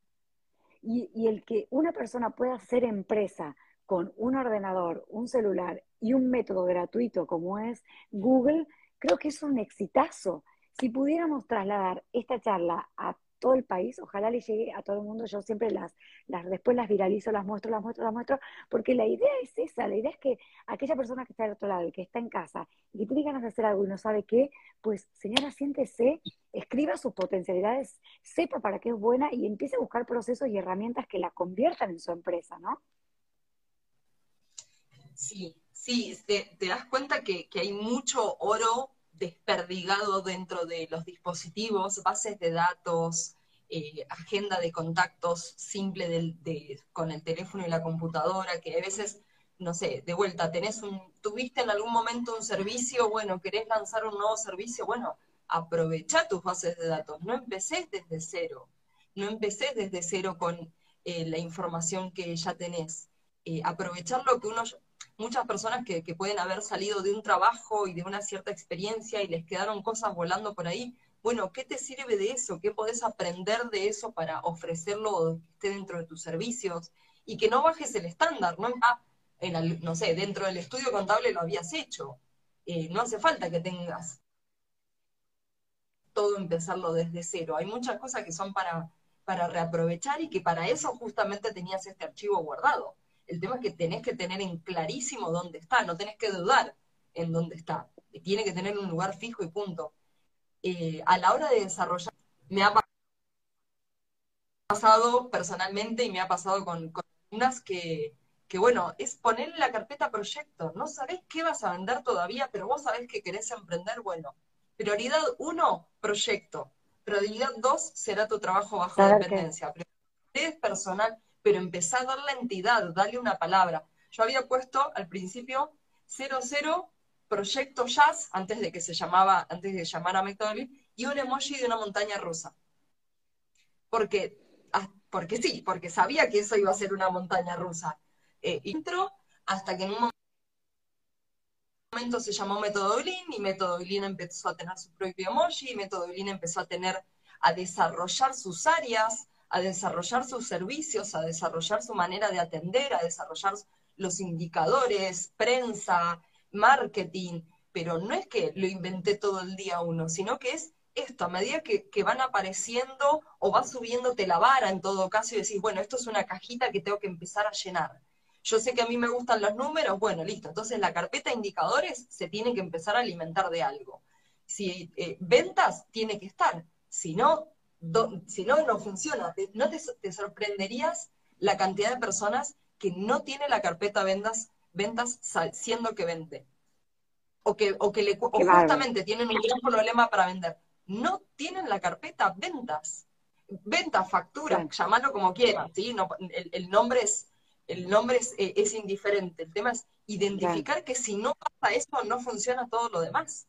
Y, y el que una persona pueda ser empresa con un ordenador, un celular y un método gratuito como es Google, creo que es un exitazo. Si pudiéramos trasladar esta charla a todo el país, ojalá le llegue a todo el mundo, yo siempre las, las después las viralizo, las muestro, las muestro, las muestro, porque la idea es esa, la idea es que aquella persona que está del otro lado y que está en casa y que tiene ganas de hacer algo y no sabe qué, pues señora, siéntese, escriba sus potencialidades, sepa para qué es buena y empiece a buscar procesos y herramientas que la conviertan en su empresa, ¿no? Sí, sí, te, das cuenta que, hay mucho oro desperdigado dentro de los dispositivos, bases de datos, eh, agenda de contactos simple con el teléfono y la computadora, que a veces, no sé, de vuelta, tenés un, tuviste en algún momento un servicio, bueno, querés lanzar un nuevo servicio, bueno, aprovecha tus bases de datos, no empecés desde cero, no empecés desde cero con eh, la información que ya tenés. Eh, aprovechar lo que uno muchas personas que, pueden haber salido de un trabajo y de una cierta experiencia y les quedaron cosas volando por ahí. Bueno, ¿qué te sirve de eso? ¿Qué podés aprender de eso para ofrecerlo que esté dentro de tus servicios? Y que no bajes el estándar, ¿no? Ah, en no sé, dentro del estudio contable lo habías hecho. Eh, no hace falta que tengas todo empezarlo desde cero. Hay muchas cosas que son para, para reaprovechar y que para eso justamente tenías este archivo guardado. El tema es que tenés que tener en clarísimo dónde está, no tenés que dudar en dónde está. Tiene que tener un lugar fijo y punto. Eh, a la hora de desarrollar, me ha pasado personalmente y me ha pasado con, unas que, que, bueno, es ponerle la carpeta proyecto. No sabés qué vas a vender todavía, pero vos sabés que querés emprender. Bueno, prioridad uno, proyecto. Prioridad dos, será tu trabajo bajo dependencia. Prioridad personal pero empezar a dar la entidad, darle una palabra. Yo había puesto al principio 00 Proyecto Jazz, antes de que se llamaba, antes de llamar a McDonald's, y un emoji de una montaña rusa. Porque porque sí, porque sabía que eso iba a ser una montaña rusa. Eh, entró hasta que en un momento se llamó Método y Método empezó a tener su propio emoji, y Método empezó a tener, a desarrollar sus áreas, a desarrollar sus servicios, a desarrollar su manera de atender, a desarrollar los indicadores, prensa, marketing, pero no es que lo inventé todo el día uno, sino que es esto, a medida que, van apareciendo o va subiéndote la vara en todo caso y decís, bueno, esto es una cajita que tengo que empezar a llenar. Yo sé que a mí me gustan los números, bueno, listo, entonces la carpeta de indicadores se tiene que empezar a alimentar de algo. Si eh, ventas, tiene que estar, si no, si no, no funciona. No te, sorprenderías la cantidad de personas que no tiene la carpeta ventas, ventas siendo que vende. O que, o que le, justamente tienen un gran problema para vender. No tienen la carpeta ventas. Ventas, factura, llamarlo como quieran, ¿sí? No, el, nombre es, el nombre es, eh, es, indiferente. El tema es identificar que si no pasa eso, no funciona todo lo demás.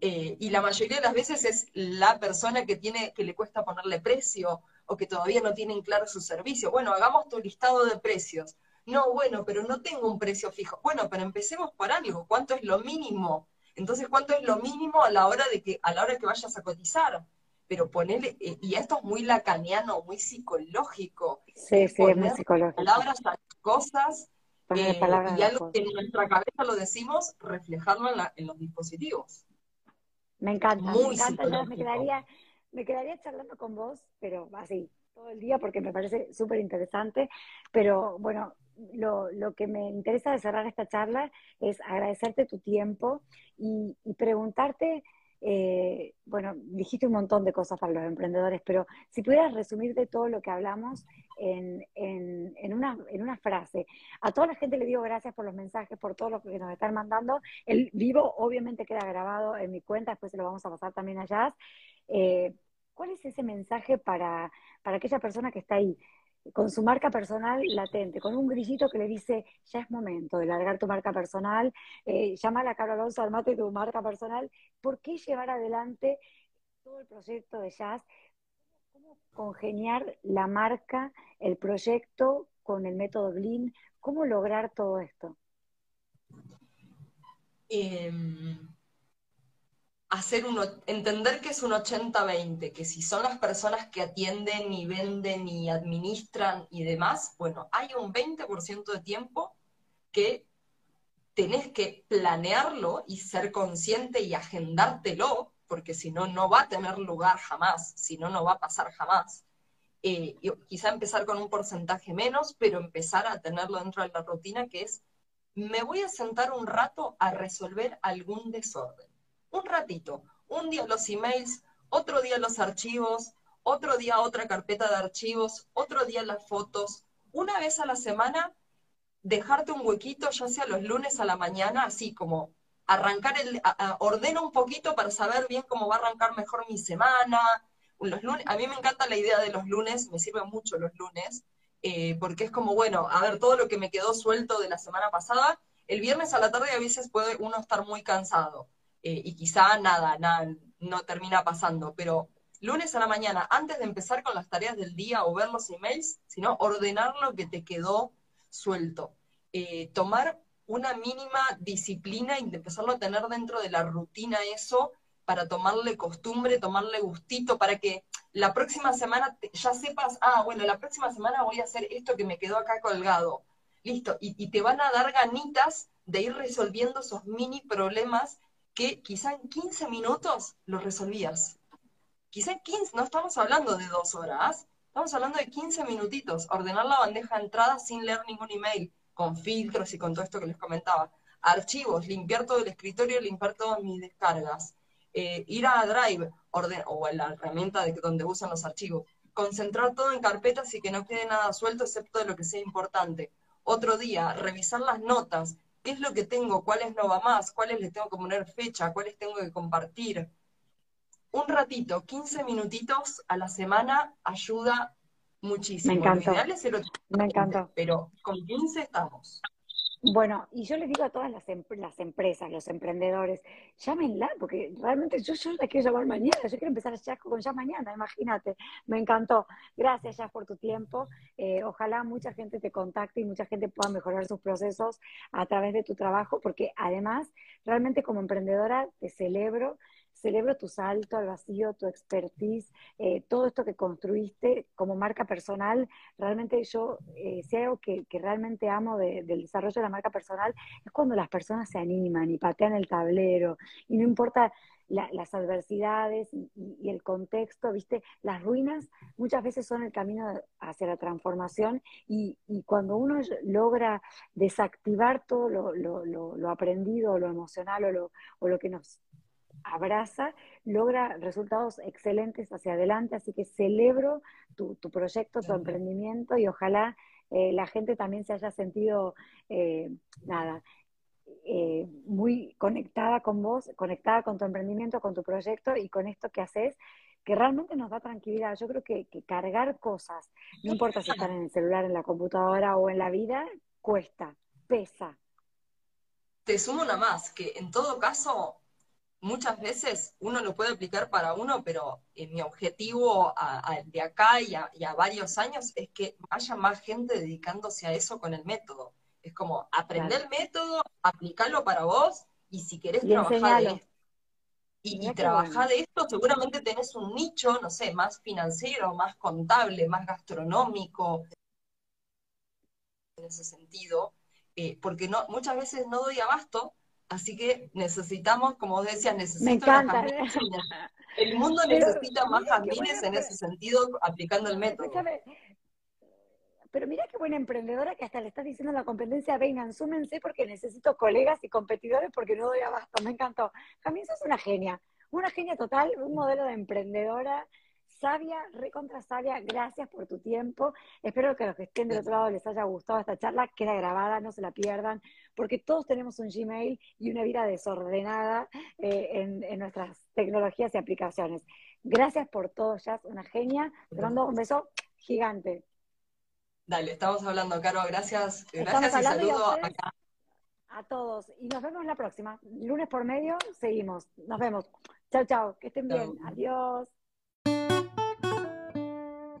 Eh, y la mayoría de las veces es la persona que tiene, que le cuesta ponerle precio o que todavía no tienen claro su servicio. Bueno, hagamos tu listado de precios. No, bueno, pero no tengo un precio fijo. Bueno, pero empecemos por algo. ¿Cuánto es lo mínimo? Entonces, ¿cuánto es lo mínimo a la hora de que, a la hora que vayas a cotizar? Pero ponerle, eh, y esto es muy lacaniano, muy psicológico. Sí, sí, es muy psicológico. Palabras a cosas, eh, y algo que en nuestra cabeza lo decimos, reflejarlo en los dispositivos. Me encanta, me encanta. me quedaría, me quedaría charlando con vos, pero así, todo el día, porque me parece súper interesante. Pero bueno, lo, lo, que me interesa de cerrar esta charla es agradecerte tu tiempo y, y preguntarte eh, bueno, dijiste un montón de cosas para los emprendedores, pero si pudieras resumir de todo lo que hablamos en, en, una, en una frase. A toda la gente le digo gracias por los mensajes, por todo lo que nos están mandando. El vivo obviamente queda grabado en mi cuenta, después se lo vamos a pasar también allá. Eh, ¿Cuál es ese mensaje para, para aquella persona que está ahí? Con su marca personal latente, con un grillito que le dice, ya es momento de largar tu marca personal, eh, llama a la Carol Alonso, armate tu marca personal. ¿Por qué llevar adelante todo el proyecto de jazz? ¿Cómo congeniar la marca, el proyecto con el método Lean? ¿Cómo lograr todo esto? Eh, hacer uno, entender que es un 80-20, que si son las personas que atienden y venden y administran y demás, bueno, hay un 20% de tiempo que tenés que planearlo y ser consciente y agendártelo, porque si no, no va a tener lugar jamás, si no, no va a pasar jamás. Eh, quizá empezar con un porcentaje menos, pero empezar a tenerlo dentro de la rutina, que es, me voy a sentar un rato a resolver algún desorden un ratito, un día los emails, otro día los archivos, otro día otra carpeta de archivos, otro día las fotos, una vez a la semana dejarte un huequito, ya sea los lunes a la mañana, así como arrancar el, ordeno un poquito para saber bien cómo va a arrancar mejor mi semana. Los lunes, a mí me encanta la idea de los lunes, me sirven mucho los lunes, eh, porque es como, bueno, a ver, todo lo que me quedó suelto de la semana pasada, el viernes a la tarde a veces puede uno estar muy cansado. Eh, y quizá nada, nada, no termina pasando, pero lunes a la mañana, antes de empezar con las tareas del día o ver los emails, sino ordenar lo que te quedó suelto. Eh, tomar una mínima disciplina y empezarlo a tener dentro de la rutina eso para tomarle costumbre, tomarle gustito, para que la próxima semana ya sepas, ah, bueno, la próxima semana voy a hacer esto que me quedó acá colgado. Listo, y, y te van a dar ganitas de ir resolviendo esos mini problemas que quizá en 15 minutos lo resolvías. Quizá en 15, no estamos hablando de dos horas, estamos hablando de 15 minutitos, ordenar la bandeja de entrada sin leer ningún email, con filtros y con todo esto que les comentaba. Archivos, limpiar todo el escritorio, limpiar todas mis descargas. Eh, ir a Drive, orden, o a la herramienta de donde usan los archivos. Concentrar todo en carpetas y que no quede nada suelto excepto de lo que sea importante. Otro día, revisar las notas, qué es lo que tengo, cuáles no va más, cuáles le tengo que poner fecha, cuáles tengo que compartir. Un ratito, 15 minutitos a la semana ayuda muchísimo. Me encantó. Me encantó. Pero con 15 estamos. Bueno, y yo les digo a todas las, las empresas, los emprendedores, llámenla, porque realmente yo, yo la quiero llamar mañana, yo quiero empezar ya con ya mañana, imagínate, me encantó. Gracias ya por tu tiempo, eh, ojalá mucha gente te contacte y mucha gente pueda mejorar sus procesos a través de tu trabajo, porque además, realmente como emprendedora te celebro celebro tu salto al vacío, tu expertise, eh, todo esto que construiste como marca personal. Realmente yo, eh, si algo que, realmente amo del desarrollo de la marca personal, es cuando las personas se animan y patean el tablero y no importa las adversidades y, el contexto, ¿viste? Las ruinas muchas veces son el camino hacia la transformación y, cuando uno logra desactivar todo lo, aprendido, lo emocional o lo, o lo que nos abraza, logra resultados excelentes hacia adelante, así que celebro tu, proyecto, tu emprendimiento y ojalá eh, la gente también se haya sentido, eh, nada, eh, muy conectada con vos, conectada con tu emprendimiento, con tu proyecto y con esto que haces, que realmente nos da tranquilidad. Yo creo que, que cargar cosas, no importa si están en el celular, en la computadora o en la vida, cuesta, pesa. Te sumo una más, que en todo caso muchas veces uno lo puede aplicar para uno, pero mi objetivo de acá y a, varios años es que haya más gente dedicándose a eso con el método. Es como aprender el método, aplicarlo para vos y si querés trabajar de esto, y, trabajar de esto, seguramente tenés un nicho, no sé, más financiero, más contable, más gastronómico, en ese sentido, eh, porque no, muchas veces no doy abasto Así que necesitamos, como decías, necesito El mundo necesita más jazmines en ese sentido, aplicando el método. Pero mira qué buena emprendedora que hasta le estás diciendo a la competencia, vengan, súmense porque necesito colegas y competidores porque no doy abasto. Me encantó. Jamín, sos una genia. Una genia total, un modelo de emprendedora sabia, recontra sabia, gracias por tu tiempo. Espero que a los que estén del otro lado les haya gustado esta charla, queda grabada, no se la pierdan, porque todos tenemos un Gmail y una vida desordenada eh, en, nuestras tecnologías y aplicaciones. Gracias por todo, Jazz, una genia. Te mando un beso gigante. Dale, estamos hablando, Caro, gracias. Gracias y saludo a, todos. Y nos vemos la próxima. Lunes por medio, seguimos. Nos vemos. Chao, chao. Que estén bien. Adiós.